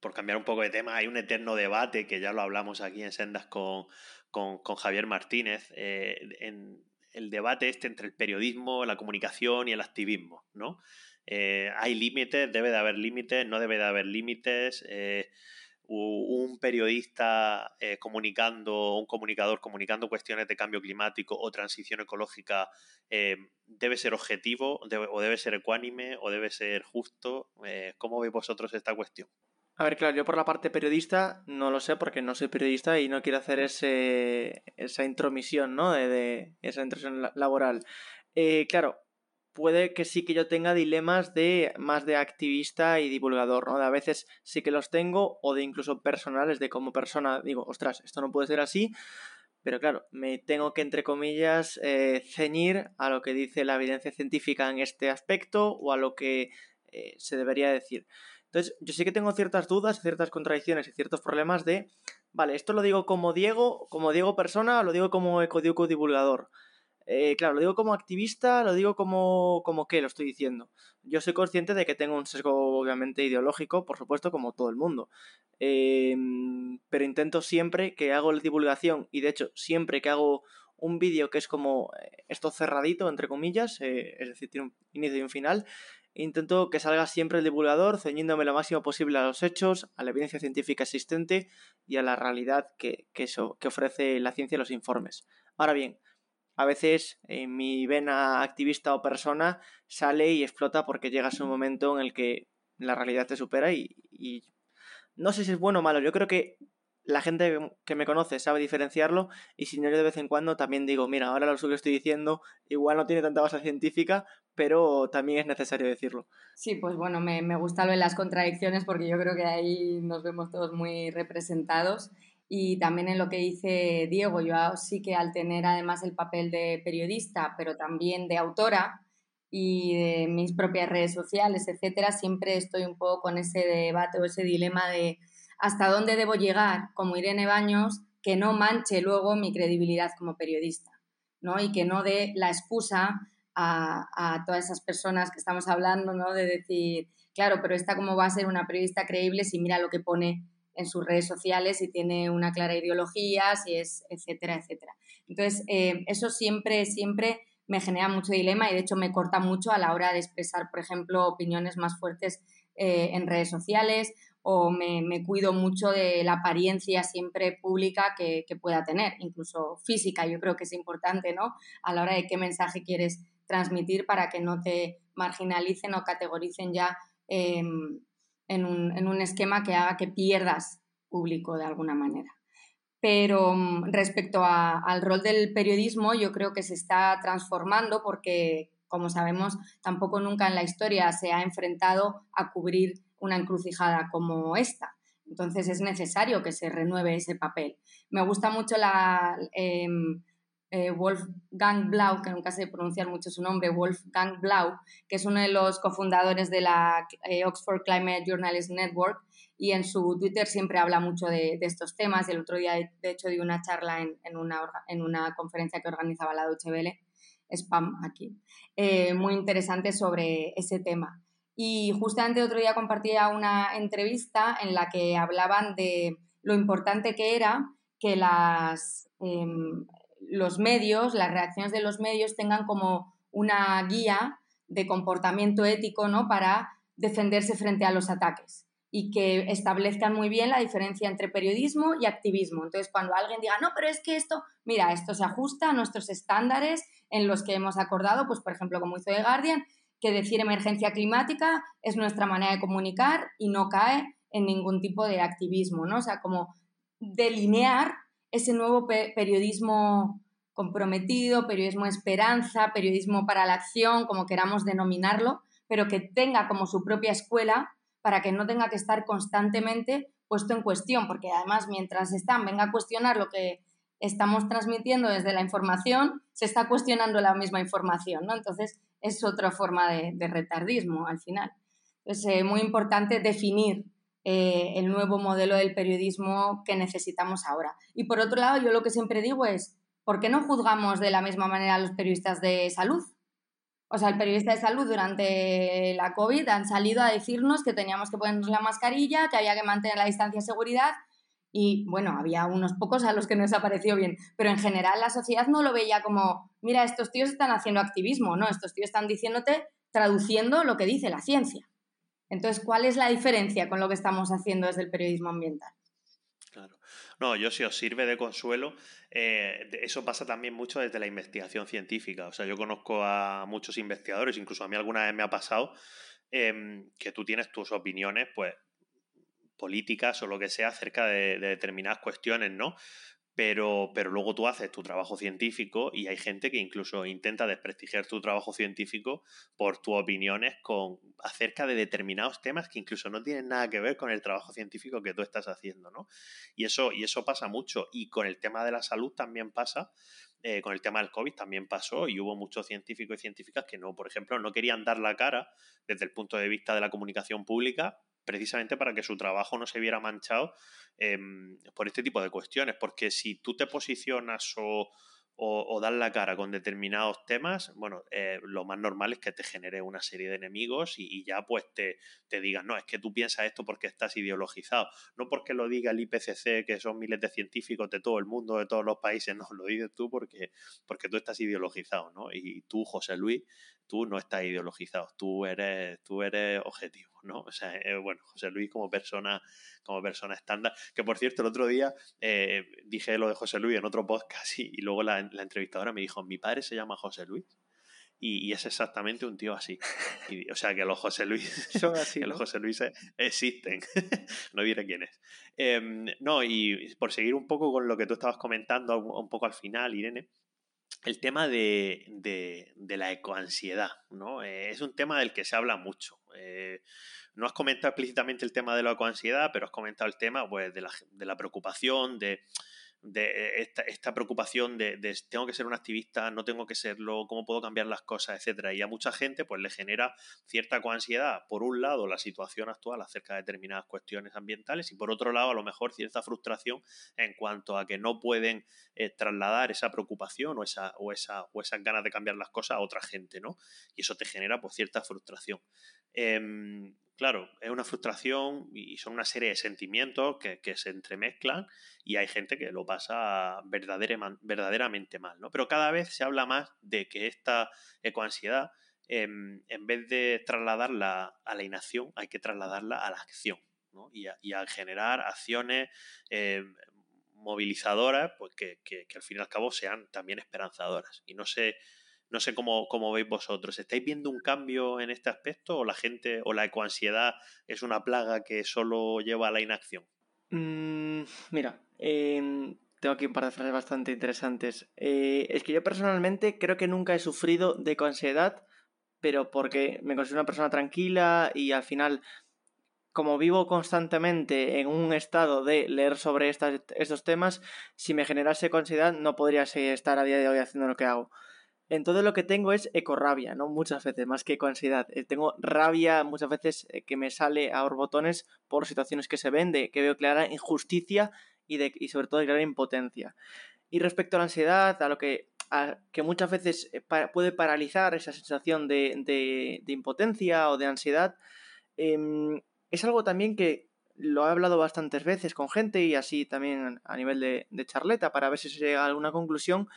por cambiar un poco de tema, hay un eterno debate que ya lo hablamos aquí en Sendas con, con, Javier Martínez, eh, en el debate este entre el periodismo, la comunicación y el activismo, ¿no? Eh, hay límites, debe de haber límites, no debe de haber límites. Eh, un periodista eh, comunicando, un comunicador comunicando cuestiones de cambio climático o transición ecológica debe ser objetivo o debe ser ecuánime o debe ser justo. ¿Cómo veis vosotros esta cuestión? A ver, claro, yo por la parte periodista no lo sé porque no soy periodista y no quiero hacer ese, esa intromisión, ¿no? De, de esa intromisión laboral. claro, puede que sí que yo tenga dilemas de más de activista y divulgador, ¿no? De a veces sí que los tengo o de incluso personales, de como persona digo, ostras, esto no puede ser así, pero claro, me tengo que, entre comillas, eh, ceñir a lo que dice la evidencia científica en este aspecto o a lo que eh, se debería decir. Entonces, yo sí que tengo ciertas dudas, ciertas contradicciones y ciertos problemas de, vale, esto lo digo como Diego, como Diego persona, o lo digo como ecodiuco divulgador. Eh, claro, lo digo como activista, lo digo como, como qué lo estoy diciendo. Yo soy consciente de que tengo un sesgo obviamente ideológico, por supuesto, como todo el mundo. Em, pero intento siempre que hago la divulgación y de hecho siempre que hago un vídeo que es como eh, esto cerradito, entre comillas, eh, es decir, tiene un inicio y un final, intento que salga siempre el divulgador, ceñiéndome lo máximo posible a los hechos, a la evidencia científica existente y a la realidad que, que, eso, que ofrece la ciencia y los informes. Ahora bien, a veces en mi vena activista o persona sale y explota porque llegas a un momento en el que la realidad te supera y, no sé si es bueno o malo. Yo creo que la gente que me conoce sabe diferenciarlo y si no yo de vez en cuando también digo, mira, ahora lo que estoy diciendo igual no tiene tanta base científica, pero también es necesario decirlo. Sí, pues bueno, me, me gusta lo de las contradicciones porque yo creo que ahí nos vemos todos muy representados y también en lo que dice Diego, yo sí que al tener además el papel de periodista, pero también de autora y de mis propias redes sociales, etcétera, siempre estoy un poco con ese debate o ese dilema de hasta dónde debo llegar como Irene Baños que no manche luego mi credibilidad como periodista, ¿no? Y que no dé la excusa a, a todas esas personas que estamos hablando, ¿no? De decir, claro, pero esta cómo va a ser una periodista creíble si mira lo que pone en sus redes sociales, si tiene una clara ideología, si es, etcétera, etcétera. Entonces, eh, eso siempre, siempre me genera mucho dilema y de hecho me corta mucho a la hora de expresar, por ejemplo, opiniones más fuertes eh, en redes sociales o me, cuido mucho de la apariencia siempre pública que, pueda tener, incluso física, yo creo que es importante, ¿no? A la hora de qué mensaje quieres transmitir para que no te marginalicen o categoricen ya em, en un, esquema que haga que pierdas público de alguna manera. Pero mm, respecto al rol del periodismo, yo creo que se está transformando porque, como sabemos, tampoco nunca en la historia se ha enfrentado a cubrir una encrucijada como esta. Entonces es necesario que se renueve ese papel. Me gusta mucho la, em, eh, Wolfgang Blau, que nunca sé pronunciar mucho su nombre, Wolfgang Blau, que es uno de los cofundadores de la eh, Oxford Climate Journalist Network y en su Twitter siempre habla mucho de, estos temas. El otro día, de hecho, di una charla en, una, en una, conferencia que organizaba la Deutsche spam aquí, eh, muy interesante sobre ese tema. Y justamente otro día compartía una entrevista en la que hablaban de lo importante que era que las, em, los medios, las reacciones de los medios tengan como una guía de comportamiento ético ¿no? para defenderse frente a los ataques y que establezcan muy bien la diferencia entre periodismo y activismo. Entonces, cuando alguien diga, no, pero es que esto, mira, esto se ajusta a nuestros estándares en los que hemos acordado, pues por ejemplo, como hizo The Guardian, que decir emergencia climática es nuestra manera de comunicar y no cae en ningún tipo de activismo, ¿no? O sea, como delinear ese nuevo periodismo comprometido, periodismo esperanza, periodismo para la acción, como queramos denominarlo, pero que tenga como su propia escuela para que no tenga que estar constantemente puesto en cuestión, porque además mientras están, venga a cuestionar lo que estamos transmitiendo desde la información, se está cuestionando la misma información, ¿no? Entonces es otra forma de, retardismo al final. Es eh, muy importante definir eh, el nuevo modelo del periodismo que necesitamos ahora. Y por otro lado, yo lo que siempre digo es, ¿por qué no juzgamos de la misma manera a los periodistas de salud? O sea, el periodista de salud durante la COVID han salido a decirnos que teníamos que ponernos la mascarilla, que había que mantener la distancia de seguridad y bueno, había unos pocos a los que no les ha parecido bien, pero en general la sociedad no lo veía como, mira, estos tíos están haciendo activismo, no, estos tíos están diciéndote, traduciendo lo que dice la ciencia. Entonces, ¿cuál es la diferencia con lo que estamos haciendo desde el periodismo ambiental? Claro. No, yo si os sirve de consuelo, eh, eso pasa también mucho desde la investigación científica. O sea, yo conozco a muchos investigadores, incluso a mí alguna vez me ha pasado, em, que tú tienes tus opiniones, pues políticas o lo que sea acerca de, de determinadas cuestiones, ¿no? Pero, pero luego tú haces tu trabajo científico y hay gente que incluso intenta desprestigiar tu trabajo científico por tus opiniones con, acerca de determinados temas que incluso no tienen nada que ver con el trabajo científico que tú estás haciendo, ¿no? Y eso, y eso pasa mucho. Y con el tema de la salud también pasa, eh, con el tema del COVID también pasó y hubo muchos científicos y científicas que no, por ejemplo, no querían dar la cara desde el punto de vista de la comunicación pública precisamente para que su trabajo no se viera manchado em, por este tipo de cuestiones, porque si tú te posicionas o, o, dar la cara con determinados temas, bueno, eh, lo más normal es que te genere una serie de enemigos y, ya pues te, te digan, no, es que tú piensas esto porque estás ideologizado, no porque lo diga el IPCC, que son miles de científicos de todo el mundo, de todos los países, no, lo dices tú porque, porque tú estás ideologizado, ¿no? Y tú, José Luis, tú no estás ideologizado, tú eres, tú eres objetivo, ¿no? O sea, eh, bueno, José Luis como persona, como persona estándar, que por cierto el otro día eh, dije lo de José Luis en otro podcast y, luego la, entrevistadora me dijo, mi padre se llama José Luis. Y, es exactamente un tío así. o sea, que los José Luis, Son así, los José Luis existen. no diré quién es. Em, no, y por seguir un poco con lo que tú estabas comentando un poco al final, Irene, el tema de, la ecoansiedad, ¿no? Eh, es un tema del que se habla mucho. Eh, no has comentado explícitamente el tema de la ecoansiedad, pero has comentado el tema pues, de, la, de la preocupación, de, de esta, esta preocupación de, tengo que ser un activista, no tengo que serlo, cómo puedo cambiar las cosas, etcétera. Y a mucha gente pues le genera cierta coansiedad, por un lado, la situación actual acerca de determinadas cuestiones ambientales y por otro lado, a lo mejor cierta frustración en cuanto a que no pueden eh, trasladar esa preocupación o, esa, o, esa, o esas ganas de cambiar las cosas a otra gente, ¿no? Y eso te genera pues cierta frustración. Em, claro, es una frustración y son una serie de sentimientos que, se entremezclan y hay gente que lo pasa verdaderamente mal, ¿no? Pero cada vez se habla más de que esta ecoansiedad, em, en vez de trasladarla a la inacción, hay que trasladarla a la acción, ¿no? Y a, generar acciones em, movilizadoras, pues que, que, al fin y al cabo sean también esperanzadoras. Y no sé no sé cómo, veis vosotros. ¿Estáis viendo un cambio en este aspecto o la gente o la ecoansiedad es una plaga que solo lleva a la inacción? Mm, mira, em, tengo aquí un par de frases bastante interesantes. Eh, es que yo personalmente creo que nunca he sufrido de ecoansiedad, pero porque me considero una persona tranquila y al final como vivo constantemente en un estado de leer sobre estos temas, si me generase ansiedad no podría estar a día de hoy haciendo lo que hago. Entonces lo que tengo es ecorrabia, ¿no? Muchas veces, más que ansiedad. Eh, tengo rabia muchas veces eh, que me sale a borbotones por situaciones que se ven, de que veo clara injusticia y, de, sobre todo de clara impotencia. Y respecto a la ansiedad, a lo que, que muchas veces eh, puede paralizar esa sensación de, impotencia o de ansiedad, em, es algo también que lo he hablado bastantes veces con gente y así también a nivel de, charleta para ver si se llega a alguna conclusión.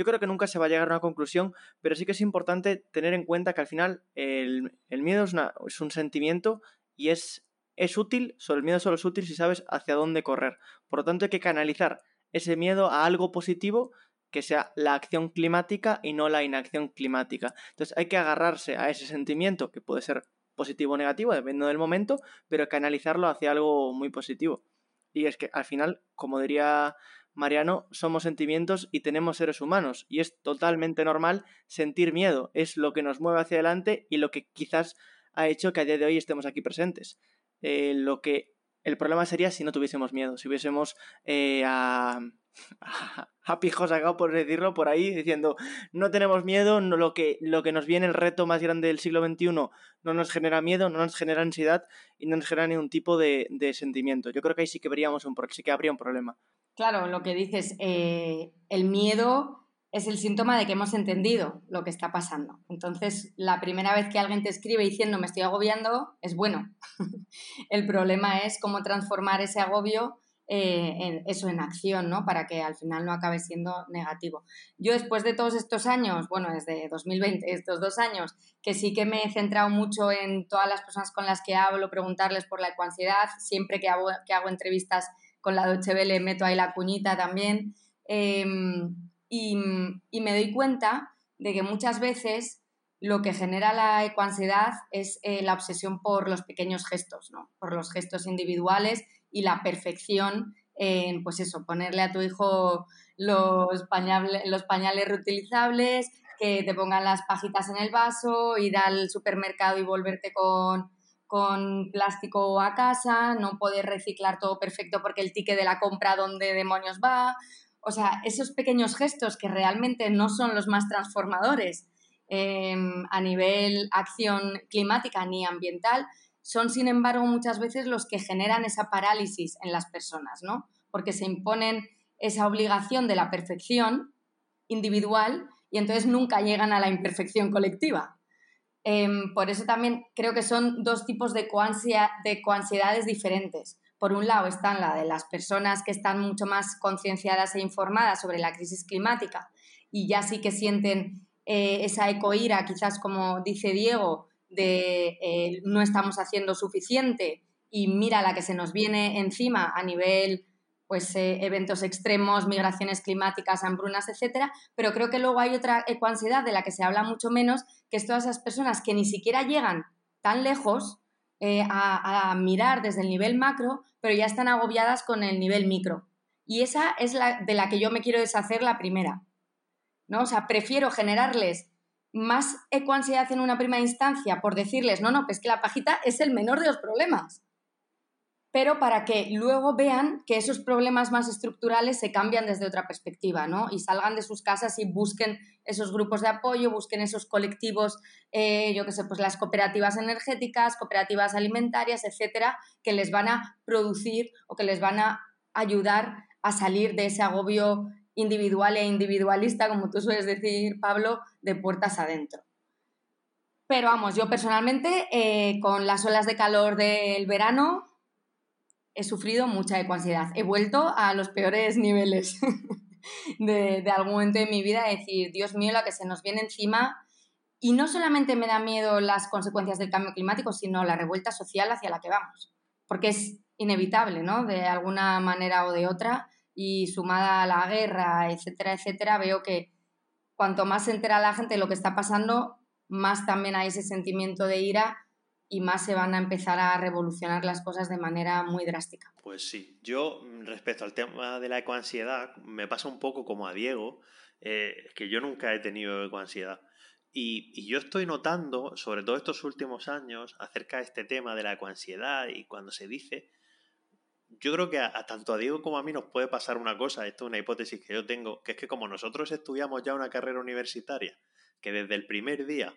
Yo creo que nunca se va a llegar a una conclusión, pero sí que es importante tener en cuenta que al final el, miedo es, un sentimiento y es, es útil, el miedo solo es útil si sabes hacia dónde correr. Por lo tanto hay que canalizar ese miedo a algo positivo que sea la acción climática y no la inacción climática. Entonces hay que agarrarse a ese sentimiento que puede ser positivo o negativo, dependiendo del momento, pero canalizarlo hacia algo muy positivo. Y es que al final, como diría Mariano, somos sentimientos y tenemos seres humanos, y es totalmente normal sentir miedo, es lo que nos mueve hacia adelante y lo que quizás ha hecho que a día de hoy estemos aquí presentes. Eh, lo que el problema sería si no tuviésemos miedo, si hubiésemos eh, a, a pijo sacado, por decirlo, por ahí, diciendo, no tenemos miedo, no, lo, que, lo que nos viene, el reto más grande del siglo XXI, no nos genera miedo, no nos genera ansiedad y no nos genera ningún tipo de, sentimiento. Yo creo que ahí sí que veríamos un, sí que habría un problema. Claro, lo que dices, eh, el miedo es el síntoma de que hemos entendido lo que está pasando. Entonces, la primera vez que alguien te escribe diciendo me estoy agobiando, es bueno. el problema es cómo transformar ese agobio eh, en, eso en acción, ¿no? Para que al final no acabe siendo negativo. Yo después de todos estos años, bueno, desde 2020, estos dos años, que sí que me he centrado mucho en todas las personas con las que hablo, preguntarles por la ecoansiedad, siempre que hago, que hago entrevistas con la Deutsche Welle meto ahí la cuñita también, em, y, me doy cuenta de que muchas veces lo que genera la ecoansiedad es eh, la obsesión por los pequeños gestos, ¿no? por los gestos individuales y la perfección en, pues eso, ponerle a tu hijo los, pañales, los pañales reutilizables, que te pongan las pajitas en el vaso, ir al supermercado y volverte con, con plástico a casa, no poder reciclar todo perfecto porque el ticket de la compra dónde demonios va. O sea, esos pequeños gestos que realmente no son los más transformadores em, a nivel acción climática ni ambiental, son, sin embargo, muchas veces los que generan esa parálisis en las personas, ¿no? Porque se imponen esa obligación de la perfección individual y entonces nunca llegan a la imperfección colectiva. Em, por eso también creo que son dos tipos de, de coansiedades diferentes. Por un lado están la de las personas que están mucho más concienciadas e informadas sobre la crisis climática y ya sí que sienten eh, esa ecoira, quizás como dice Diego, de eh, no estamos haciendo suficiente y mira la que se nos viene encima a nivel pues eh, eventos extremos, migraciones climáticas, hambrunas, etcétera, pero creo que luego hay otra ecoansiedad de la que se habla mucho menos, que es todas esas personas que ni siquiera llegan tan lejos eh, a, mirar desde el nivel macro, pero ya están agobiadas con el nivel micro. Y esa es la de la que yo me quiero deshacer la primera. ¿no? O sea, prefiero generarles más ecoansiedad en una primera instancia por decirles, no, no, pues que la pajita es el menor de los problemas. Pero para que luego vean que esos problemas más estructurales se cambian desde otra perspectiva, ¿no? Y salgan de sus casas y busquen esos grupos de apoyo, busquen esos colectivos, eh, yo qué sé, pues las cooperativas energéticas, cooperativas alimentarias, etcétera, que les van a producir o que les van a ayudar a salir de ese agobio individual e individualista, como tú sueles decir, Pablo, de puertas adentro. Pero vamos, yo personalmente, eh, con las olas de calor del verano, he sufrido mucha ecoansiedad. He vuelto a los peores niveles de, de, algún momento de mi vida, decir, Dios mío, la que se nos viene encima. Y no solamente me da miedo las consecuencias del cambio climático, sino la revuelta social hacia la que vamos. Porque es inevitable, ¿no? De alguna manera o de otra y sumada a la guerra, etcétera, etcétera, veo que cuanto más se entera la gente de lo que está pasando, más también hay ese sentimiento de ira y más se van a empezar a revolucionar las cosas de manera muy drástica. Pues sí, yo mm, respecto al tema de la ecoansiedad, me pasa un poco como a Diego, eh, que yo nunca he tenido ecoansiedad. Y, yo estoy notando, sobre todo estos últimos años, acerca de este tema de la ecoansiedad y cuando se dice, yo creo que a, tanto a Diego como a mí nos puede pasar una cosa, esto es una hipótesis que yo tengo, que es que como nosotros estudiamos ya una carrera universitaria, que desde el primer día,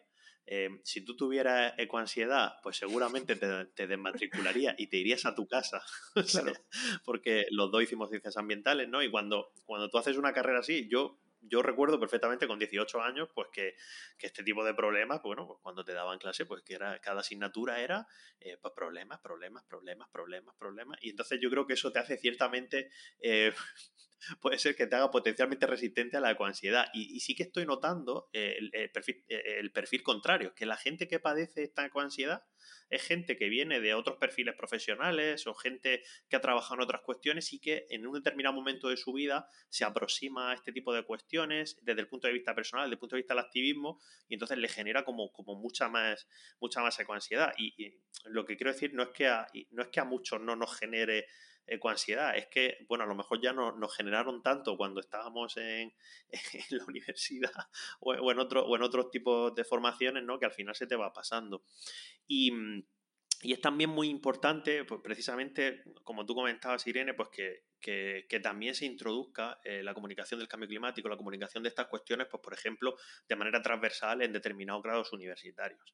eh, si tú tuvieras ecoansiedad, pues seguramente te, desmatricularía y te irías a tu casa, porque los dos hicimos ciencias ambientales, ¿no? Y cuando, cuando tú haces una carrera así, yo yo recuerdo perfectamente con 18 años, pues que, este tipo de problemas, bueno, pues cuando te daban clase, pues que era, cada asignatura era eh, pues problemas, problemas, problemas, problemas, problemas. Y entonces yo creo que eso te hace ciertamente, eh, puede ser que te haga potencialmente resistente a la ecoansiedad. Y, y sí que estoy notando el, perfil, el perfil contrario, que la gente que padece esta ecoansiedad, es gente que viene de otros perfiles profesionales o gente que ha trabajado en otras cuestiones y que en un determinado momento de su vida se aproxima a este tipo de cuestiones desde el punto de vista personal, desde el punto de vista del activismo, y entonces le genera como, como mucha más, mucha más ecoansiedad. Y, lo que quiero decir no es que no es que a muchos no nos genere ecoansiedad. Es que, bueno, a lo mejor ya no, nos generaron tanto cuando estábamos en, la universidad o, en otro, o en otros tipos de formaciones, ¿no? Que al final se te va pasando. Y, es también muy importante, pues precisamente, como tú comentabas, Irene, pues que, que, también se introduzca eh, la comunicación del cambio climático, la comunicación de estas cuestiones, pues por ejemplo, de manera transversal en determinados grados universitarios.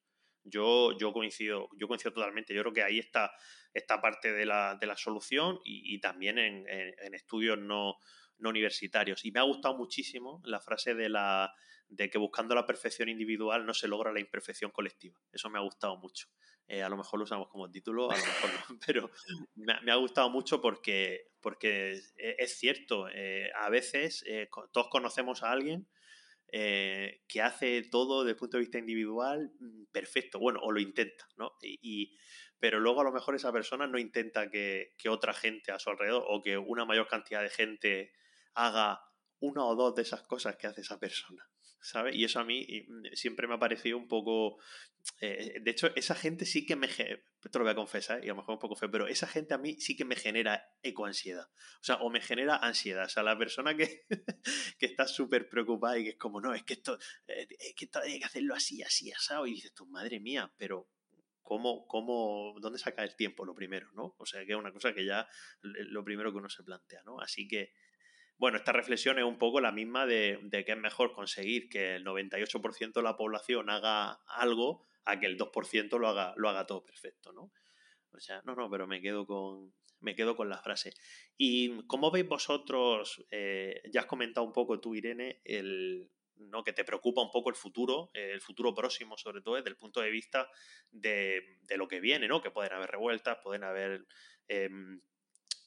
Yo, yo, coincido, yo coincido totalmente. Yo creo que ahí está esta parte de la, de la solución y, también en, en, estudios no, no, universitarios. Y me ha gustado muchísimo la frase de, la, de que buscando la perfección individual no se logra la imperfección colectiva. Eso me ha gustado mucho. Eh, a lo mejor lo usamos como título, a lo mejor no, pero me, ha gustado mucho porque, porque es, cierto. Eh, a veces eh, todos conocemos a alguien eh, que hace todo desde el punto de vista individual mm, perfecto, bueno, o lo intenta, ¿no? Y, pero luego a lo mejor esa persona no intenta que, que, otra gente a su alrededor o que una mayor cantidad de gente haga una o dos de esas cosas que hace esa persona. ¿Sabes? Y eso a mí mm, siempre me ha parecido un poco... Eh, de hecho, esa gente sí que me... Te lo voy a confesar, y a lo mejor un poco feo, pero esa gente a mí sí que me genera ecoansiedad. O sea, o me genera ansiedad. O sea, la persona que, que está súper preocupada y que es como, no, es que esto, eh, es que hay que hacerlo así, así, asado. Y dices tú, madre mía, pero ¿cómo, cómo, dónde saca el tiempo lo primero, ¿no? O sea, que es una cosa que ya lo primero que uno se plantea, ¿no? Así que bueno, esta reflexión es un poco la misma de, que es mejor conseguir que el 98% de la población haga algo a que el 2% lo haga, lo haga todo perfecto, ¿no? O sea, no, no, pero me quedo con, me quedo con la frase. ¿Y cómo veis vosotros, eh, ya has comentado un poco tú, Irene, el, ¿no? que te preocupa un poco el futuro, el futuro próximo sobre todo desde el punto de vista de, de lo que viene, ¿no? que pueden haber revueltas, pueden haber em,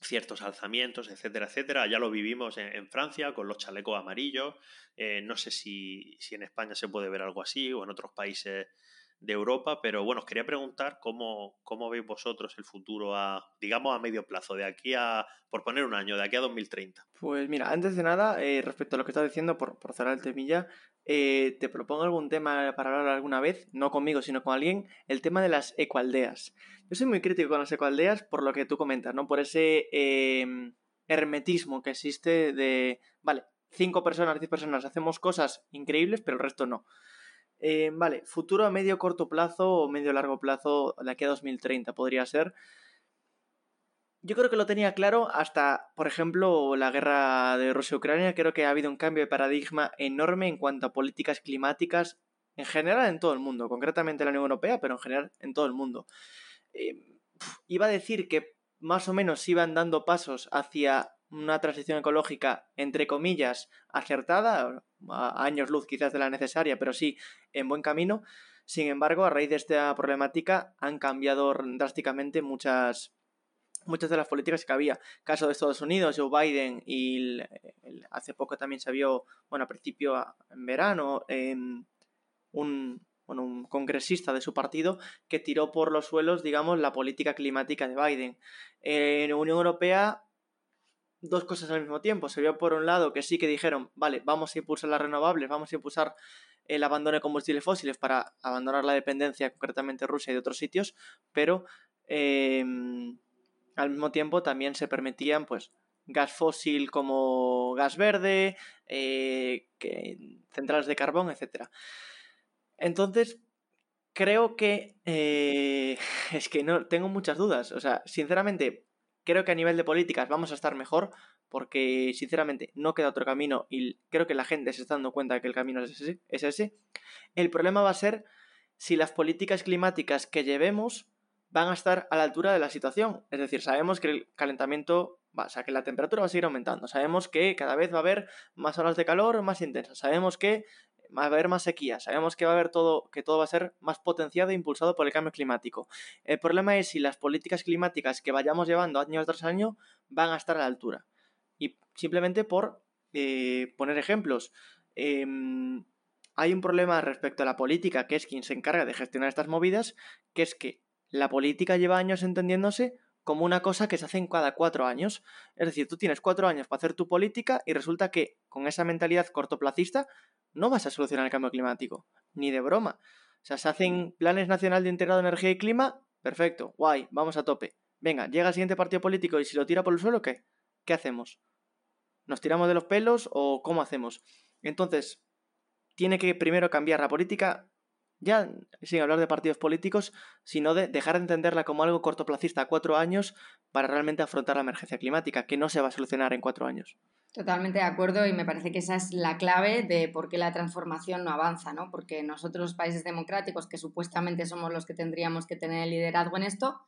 ciertos alzamientos, etcétera, etcétera. Ya lo vivimos en, Francia con los chalecos amarillos. Eh, no sé si, si, en España se puede ver algo así o en otros países de Europa, pero bueno, os quería preguntar cómo, cómo veis vosotros el futuro a, digamos, a medio plazo, de aquí a, por poner un año, de aquí a 2030. Pues mira, antes de nada, eh, respecto a lo que estás diciendo, por, por cerrar el temilla, eh, te propongo algún tema para hablar alguna vez, no conmigo, sino con alguien, el tema de las ecoaldeas. Yo soy muy crítico con las ecoaldeas por lo que tú comentas, ¿no? Por ese em, hermetismo que existe de, vale, cinco personas, diez personas, hacemos cosas increíbles, pero el resto no. Em, vale, futuro a medio corto plazo o medio largo plazo de aquí a 2030 podría ser. Yo creo que lo tenía claro hasta, por ejemplo, la guerra de Rusia-Ucrania. Creo que ha habido un cambio de paradigma enorme en cuanto a políticas climáticas en general en todo el mundo, concretamente en la Unión Europea, pero en general en todo el mundo. Eh, iba a decir que más o menos iban dando pasos hacia una transición ecológica, entre comillas, acertada, a años luz quizás de la necesaria, pero sí en buen camino. Sin embargo, a raíz de esta problemática han cambiado drásticamente muchas, muchas de las políticas que había. Caso de Estados Unidos, Joe Biden y hace poco también se vio, bueno, a principio en verano, un, un congresista de su partido que tiró por los suelos, digamos, la política climática de Biden. En Unión Europea, dos cosas al mismo tiempo. Se vio por un lado que sí que dijeron, vale, vamos a impulsar las renovables, vamos a impulsar el abandono de combustibles fósiles para abandonar la dependencia, concretamente Rusia y de otros sitios, pero em, al mismo tiempo también se permitían pues gas fósil como gas verde, eh, centrales de carbón, etc. Entonces, creo que... eh, es que no, tengo muchas dudas. O sea, sinceramente, creo que a nivel de políticas vamos a estar mejor porque, sinceramente, no queda otro camino y creo que la gente se está dando cuenta de que el camino es ese. Es ese. El problema va a ser si las políticas climáticas que llevemos van a estar a la altura de la situación. Es decir, sabemos que el calentamiento, va, o sea, que la temperatura va a seguir aumentando. Sabemos que cada vez va a haber más olas de calor más intensas. Sabemos que va a haber más sequía. Sabemos que va a haber todo, que todo va a ser más potenciado e impulsado por el cambio climático. El problema es si las políticas climáticas que vayamos llevando año tras año van a estar a la altura. Y simplemente por eh, poner ejemplos. em, hay un problema respecto a la política, que es quien se encarga de gestionar estas movidas, que es que la política lleva años entendiéndose como una cosa que se hace en cada cuatro años. Es decir, tú tienes cuatro años para hacer tu política y resulta que con esa mentalidad cortoplacista no vas a solucionar el cambio climático, ni de broma. O sea, se hacen planes nacional de integrado de energía y clima, perfecto, guay, vamos a tope. Venga, llega el siguiente partido político y si lo tira por el suelo, ¿qué? ¿Qué hacemos? ¿Nos tiramos de los pelos o cómo hacemos? Entonces, tiene que primero cambiar la política, ya sin hablar de partidos políticos, sino de dejar de entenderla como algo cortoplacista cuatro años para realmente afrontar la emergencia climática, que no se va a solucionar en cuatro años. Totalmente de acuerdo y me parece que esa es la clave de por qué la transformación no avanza, ¿no? Porque nosotros, los países democráticos, que supuestamente somos los que tendríamos que tener el liderazgo en esto,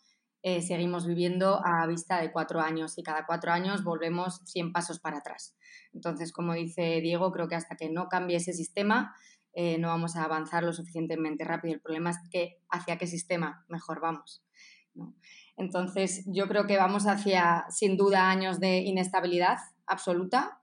eh, seguimos viviendo a vista de cuatro años y cada cuatro años volvemos 100 pasos para atrás. Entonces, como dice Diego, creo que hasta que no cambie ese sistema eh, no vamos a avanzar lo suficientemente rápido. El problema es que hacia qué sistema mejor vamos. Entonces, yo creo que vamos hacia, sin duda, años de inestabilidad absoluta.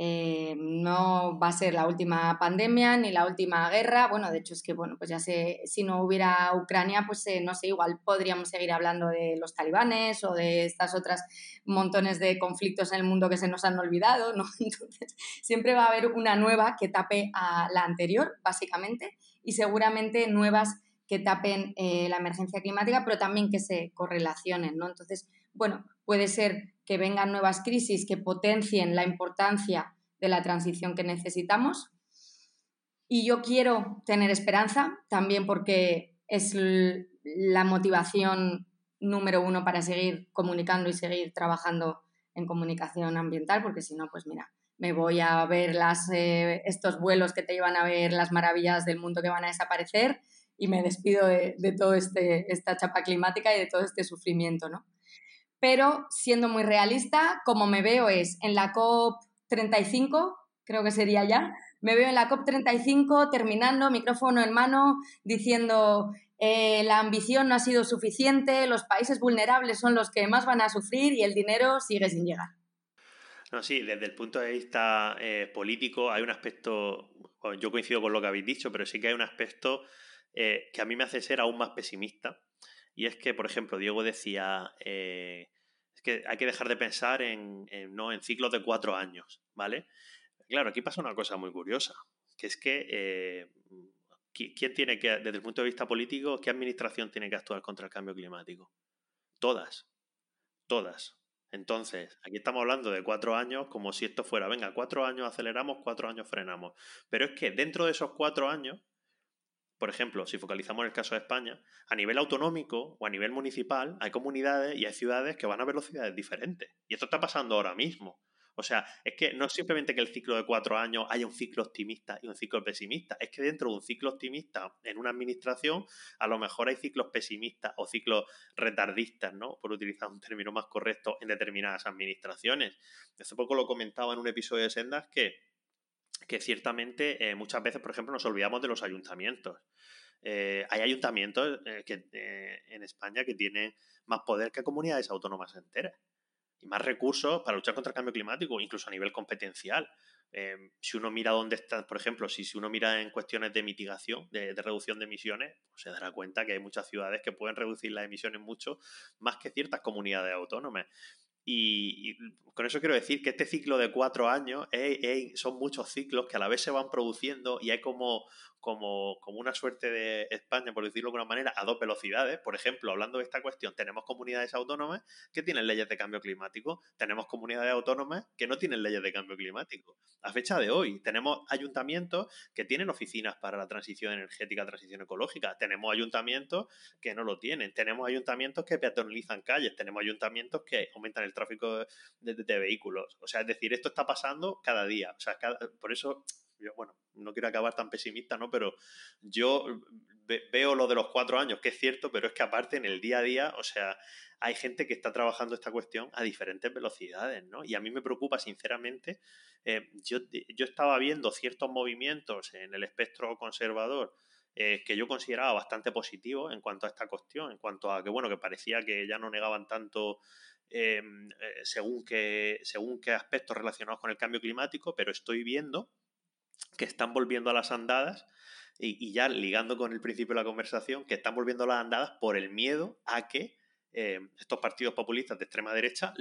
Eh, no va a ser la última pandemia ni la última guerra. Bueno, de hecho es que, bueno, pues ya sé, si no hubiera Ucrania, pues eh, no sé, igual podríamos seguir hablando de los talibanes o de estas otras montones de conflictos en el mundo que se nos han olvidado, ¿no? Entonces, siempre va a haber una nueva que tape a la anterior, básicamente, y seguramente nuevas que tapen eh, la emergencia climática, pero también que se correlacionen, ¿no? Entonces, bueno, puede ser que vengan nuevas crisis que potencien la importancia de la transición que necesitamos. Y yo quiero tener esperanza también porque es la motivación número uno para seguir comunicando y seguir trabajando en comunicación ambiental, porque si no, pues mira, me voy a ver las, eh, estos vuelos que te llevan a ver las maravillas del mundo que van a desaparecer y me despido de, de toda este, esta chapa climática y de todo este sufrimiento, ¿no? Pero siendo muy realista, como me veo es en la COP35, creo que sería ya, me veo en la COP35 terminando, micrófono en mano, diciendo eh, la ambición no ha sido suficiente, los países vulnerables son los que más van a sufrir y el dinero sigue sin llegar. No, sí, desde el punto de vista eh, político hay un aspecto, yo coincido con lo que habéis dicho, pero sí que hay un aspecto eh, que a mí me hace ser aún más pesimista y es que, por ejemplo, Diego decía, eh, es que hay que dejar de pensar en, ¿no? en ciclos de cuatro años, ¿vale? Claro, aquí pasa una cosa muy curiosa, que es que eh, ¿quién tiene que, desde el punto de vista político, qué administración tiene que actuar contra el cambio climático? Todas, todas. Entonces, aquí estamos hablando de cuatro años como si esto fuera, venga, cuatro años aceleramos, cuatro años frenamos. Pero es que dentro de esos cuatro años por ejemplo, si focalizamos en el caso de España, a nivel autonómico o a nivel municipal hay comunidades y hay ciudades que van a velocidades diferentes. Y esto está pasando ahora mismo. O sea, es que no es simplemente que el ciclo de cuatro años haya un ciclo optimista y un ciclo pesimista, es que dentro de un ciclo optimista en una administración a lo mejor hay ciclos pesimistas o ciclos retardistas, ¿no? Por utilizar un término más correcto en determinadas administraciones. Hace poco lo comentaba en un episodio de Sendas que que ciertamente eh, muchas veces, por ejemplo, nos olvidamos de los ayuntamientos. Eh, hay ayuntamientos eh, que, en España que tienen más poder que comunidades autónomas enteras y más recursos para luchar contra el cambio climático, incluso a nivel competencial. si uno mira dónde están, por ejemplo, si, si uno mira en cuestiones de mitigación, de, de reducción de emisiones, pues se dará cuenta que hay muchas ciudades que pueden reducir las emisiones mucho más que ciertas comunidades autónomas. Y, y, con eso quiero decir que este ciclo de cuatro años son muchos ciclos que a la vez se van produciendo y hay como, como, como una suerte de España, por decirlo de alguna manera, a dos velocidades. Por ejemplo, hablando de esta cuestión, tenemos comunidades autónomas que tienen leyes de cambio climático, tenemos comunidades autónomas que no tienen leyes de cambio climático. A fecha de hoy, tenemos ayuntamientos que tienen oficinas para la transición energética, transición ecológica, tenemos ayuntamientos que no lo tienen, tenemos ayuntamientos que peatonalizan calles, tenemos ayuntamientos que aumentan el tráfico de, vehículos. O sea, es decir, esto está pasando cada día. O sea, por eso yo, bueno, no quiero acabar tan pesimista, ¿no? Pero yo veo lo de los cuatro años, que es cierto, pero es que aparte en el día a día, o sea, hay gente que está trabajando esta cuestión a diferentes velocidades, ¿no? Y a mí me preocupa, sinceramente, eh, yo, yo estaba viendo ciertos movimientos en el espectro conservador eh, que yo consideraba bastante positivos en cuanto a esta cuestión, en cuanto a que, bueno, que parecía que ya no negaban tanto em, eh, según, según qué aspectos relacionados con el cambio climático, pero estoy viendo que están volviendo a las andadas y, ya ligando con el principio de la conversación, que están volviendo a las andadas por el miedo a que eh, estos partidos populistas de extrema derecha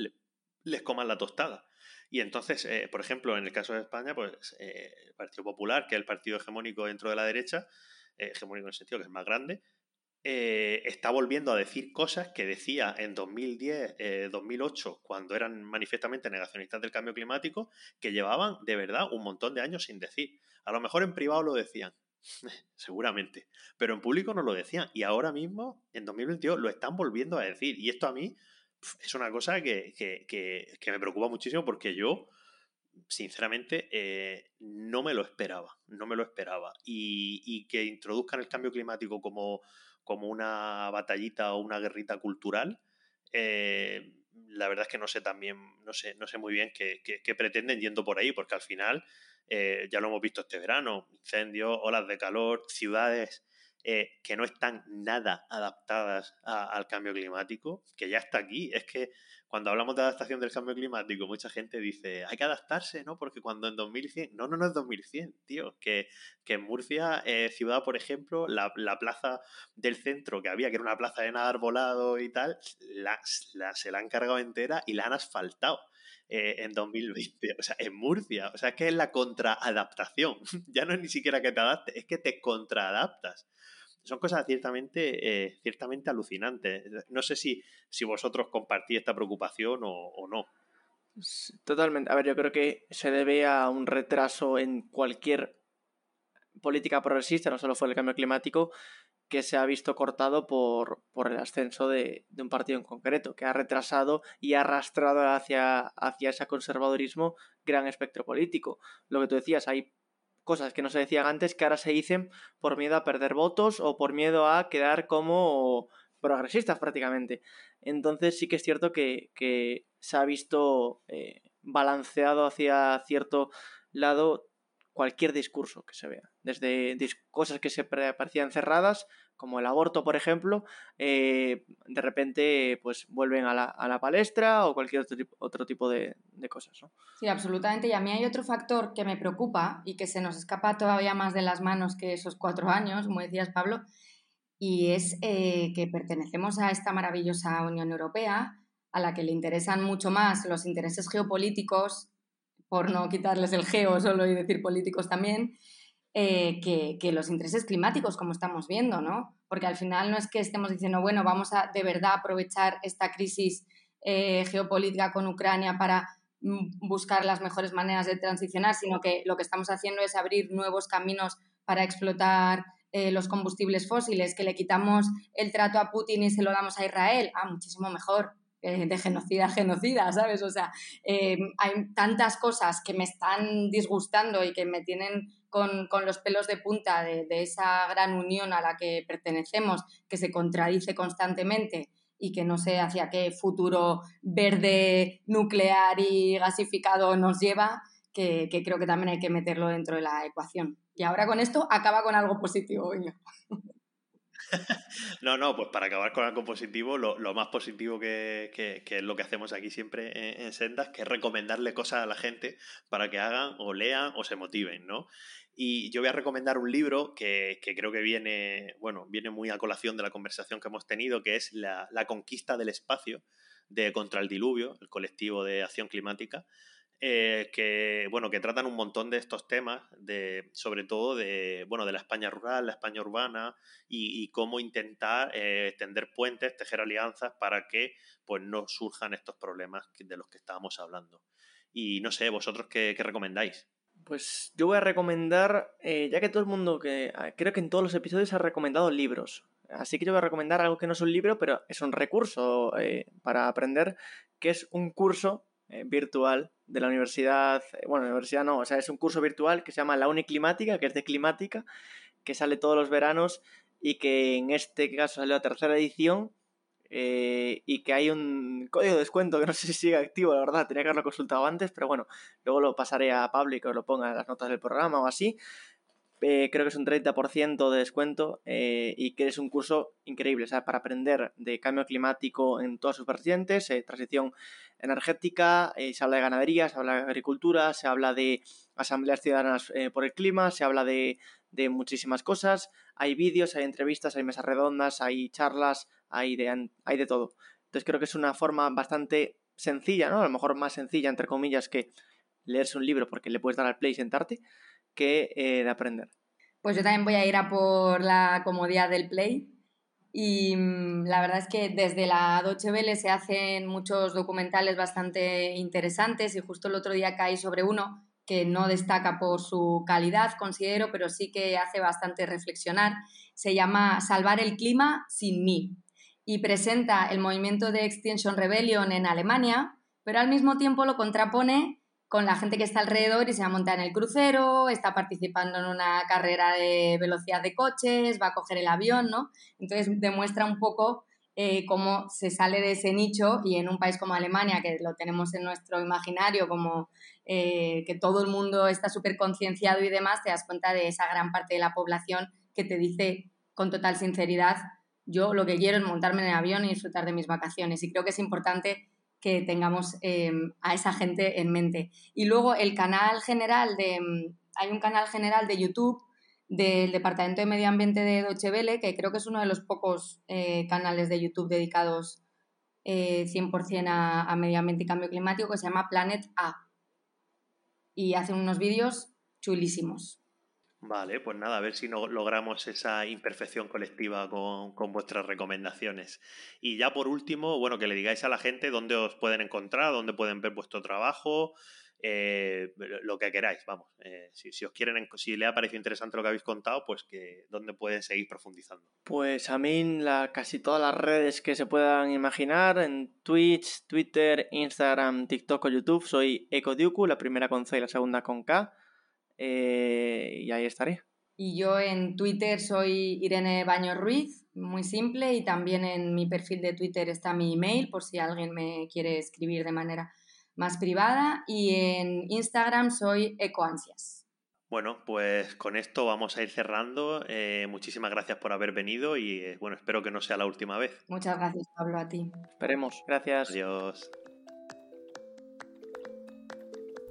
les coman la tostada. Y entonces, eh, por ejemplo, en el caso de España, pues eh, el Partido Popular, que es el partido hegemónico dentro de la derecha, hegemónico en el sentido que es más grande, está volviendo a decir cosas que decía en 2010, 2008, cuando eran manifiestamente negacionistas del cambio climático, que llevaban de verdad un montón de años sin decir. A lo mejor en privado lo decían, seguramente, pero en público no lo decían. Y ahora mismo, en 2022, lo están volviendo a decir. Y esto a mí es una cosa que, me preocupa muchísimo porque yo, sinceramente, eh, no me lo esperaba. No me lo esperaba. Y, que introduzcan el cambio climático como, como una batallita o una guerrita cultural. Eh, la verdad es que no sé también, no sé, no sé muy bien qué, qué pretenden yendo por ahí, porque al final eh, ya lo hemos visto este verano, incendios, olas de calor, ciudades eh, que no están nada adaptadas al cambio climático, que ya está aquí. Es que cuando hablamos de adaptación del cambio climático, mucha gente dice, hay que adaptarse, ¿no? Porque cuando en 2100, no, no, no es 2100, tío, que, que en Murcia, eh, ciudad, por ejemplo, la, plaza del centro que había, que era una plaza de nada arbolado y tal, la, se la han cargado entera y la han asfaltado. Eh, en 2020, o sea, en Murcia, o sea, es que es la contraadaptación, ya no es ni siquiera que te adaptes, es que te contraadaptas. Son cosas ciertamente, eh, ciertamente alucinantes. No sé si, si vosotros compartís esta preocupación o, no. Totalmente. A ver, yo creo que se debe a un retraso en cualquier política progresista, no solo fue el cambio climático, que se ha visto cortado por, por el ascenso de, un partido en concreto, que ha retrasado y ha arrastrado hacia, hacia ese conservadurismo gran espectro político. Lo que tú decías, hay cosas que no se decían antes que ahora se dicen por miedo a perder votos o por miedo a quedar como progresistas prácticamente. Entonces sí que es cierto que, que se ha visto eh, balanceado hacia cierto lado cualquier discurso que se vea, desde cosas que se parecían cerradas, como el aborto, por ejemplo, eh, de repente pues vuelven a la, palestra o cualquier otro otro tipo de, cosas. ¿no? Sí, absolutamente. Y a mí hay otro factor que me preocupa y que se nos escapa todavía más de las manos que esos cuatro años, como decías Pablo, y es eh, que pertenecemos a esta maravillosa Unión Europea, a la que le interesan mucho más los intereses geopolíticos por no quitarles el geo solo y decir políticos también, eh, que, los intereses climáticos, como estamos viendo, ¿no? Porque al final no es que estemos diciendo, bueno, vamos a de verdad aprovechar esta crisis eh, geopolítica con Ucrania para mm, buscar las mejores maneras de transicionar, sino que lo que estamos haciendo es abrir nuevos caminos para explotar eh, los combustibles fósiles, que le quitamos el trato a Putin y se lo damos a Israel, ah, muchísimo mejor. De genocida a genocida, ¿sabes? O sea, hay tantas cosas que me están disgustando y que me tienen con, los pelos de punta de, esa gran unión a la que pertenecemos, que se contradice constantemente y que no sé hacia qué futuro verde, nuclear y gasificado nos lleva, que, creo que también hay que meterlo dentro de la ecuación. Y ahora con esto acaba con algo positivo, no, no, pues para acabar con algo positivo, lo, más positivo que, es lo que hacemos aquí siempre en, Sendas, que es recomendarle cosas a la gente para que hagan o lean o se motiven, ¿no? Y yo voy a recomendar un libro que, creo que viene, bueno, viene muy a colación de la conversación que hemos tenido, que es La, conquista del espacio de Contra el Diluvio, el colectivo de acción climática. Eh, que, bueno, que tratan un montón de estos temas, de, sobre todo de, bueno, de la España rural, la España urbana y, cómo intentar eh, tender puentes, tejer alianzas para que pues, no surjan estos problemas de los que estábamos hablando. Y no sé, vosotros qué, recomendáis. Pues yo voy a recomendar, eh, ya que todo el mundo, que ah, creo que en todos los episodios ha recomendado libros, así que yo voy a recomendar algo que no es un libro, pero es un recurso para aprender, que es un curso eh, virtual de la universidad, eh, bueno, universidad no, o sea, es un curso virtual que se llama La Uniclimática, que es de climática, que sale todos los veranos y que en este caso salió la tercera edición eh, y que hay un código de descuento que no sé si sigue activo, la verdad, tenía que haberlo consultado antes, pero bueno, luego lo pasaré a Pablo y que os lo ponga en las notas del programa o así. Creo que es un 30% de descuento y que es un curso increíble, o sea, para aprender de cambio climático en todas sus vertientes, transición energética, eh, se habla de ganadería, se habla de agricultura, se habla de asambleas ciudadanas eh, por el clima, se habla de, muchísimas cosas, hay vídeos, hay entrevistas, hay mesas redondas, hay charlas, hay de, hay de todo. Entonces creo que es una forma bastante sencilla, ¿no? A lo mejor más sencilla, entre comillas, que leerse un libro porque le puedes dar al play y sentarte, que eh, de aprender. Pues yo también voy a ir a por la comodidad del play, y mm, la verdad es que desde la Deutsche Welle se hacen muchos documentales bastante interesantes y justo el otro día caí sobre uno que no destaca por su calidad, considero, pero sí que hace bastante reflexionar. Se llama Salvar el clima sin mí y presenta el movimiento de Extinction Rebellion en Alemania, pero al mismo tiempo lo contrapone con la gente que está alrededor y se va a montar en el crucero, está participando en una carrera de velocidad de coches, va a coger el avión, ¿no? Entonces demuestra un poco eh, cómo se sale de ese nicho y en un país como Alemania, que lo tenemos en nuestro imaginario como eh, que todo el mundo está súper concienciado y demás, te das cuenta de esa gran parte de la población que te dice con total sinceridad, yo lo que quiero es montarme en el avión y disfrutar de mis vacaciones. Y creo que es importante que tengamos em, a esa gente en mente. Y luego el canal general de, em, hay un canal general de YouTube del Departamento de Medio Ambiente de Deutsche Welle, que creo que es uno de los pocos eh, canales de YouTube dedicados 100% eh, a, a, medio ambiente y cambio climático, que se llama Planet A. Y hacen unos vídeos chulísimos. Vale, pues nada, a ver si no logramos esa imperfección colectiva con, vuestras recomendaciones. Y ya por último, bueno, que le digáis a la gente dónde os pueden encontrar, dónde pueden ver vuestro trabajo, eh, lo que queráis, vamos. Eh, si, os quieren, si le ha parecido interesante lo que habéis contado, pues que dónde pueden seguir profundizando. Pues a mí la, casi todas las redes que se puedan imaginar, en Twitch, Twitter, Instagram, TikTok o YouTube, soy Ecodiuku, la primera con C y la segunda con K. Eh, y ahí estaré. Y yo en Twitter soy Irene Baño Ruiz, muy simple, y también en mi perfil de Twitter está mi email por si alguien me quiere escribir de manera más privada. Y en Instagram soy Ecoansias. Bueno, pues con esto vamos a ir cerrando. Eh, muchísimas gracias por haber venido y eh, bueno, espero que no sea la última vez. Muchas gracias, Pablo, a ti. Esperemos. Gracias. Adiós.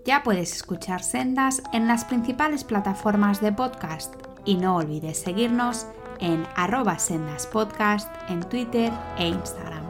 Ya puedes escuchar Sendas en las principales plataformas de podcast y no olvides seguirnos en arroba sendaspodcast en Twitter e Instagram.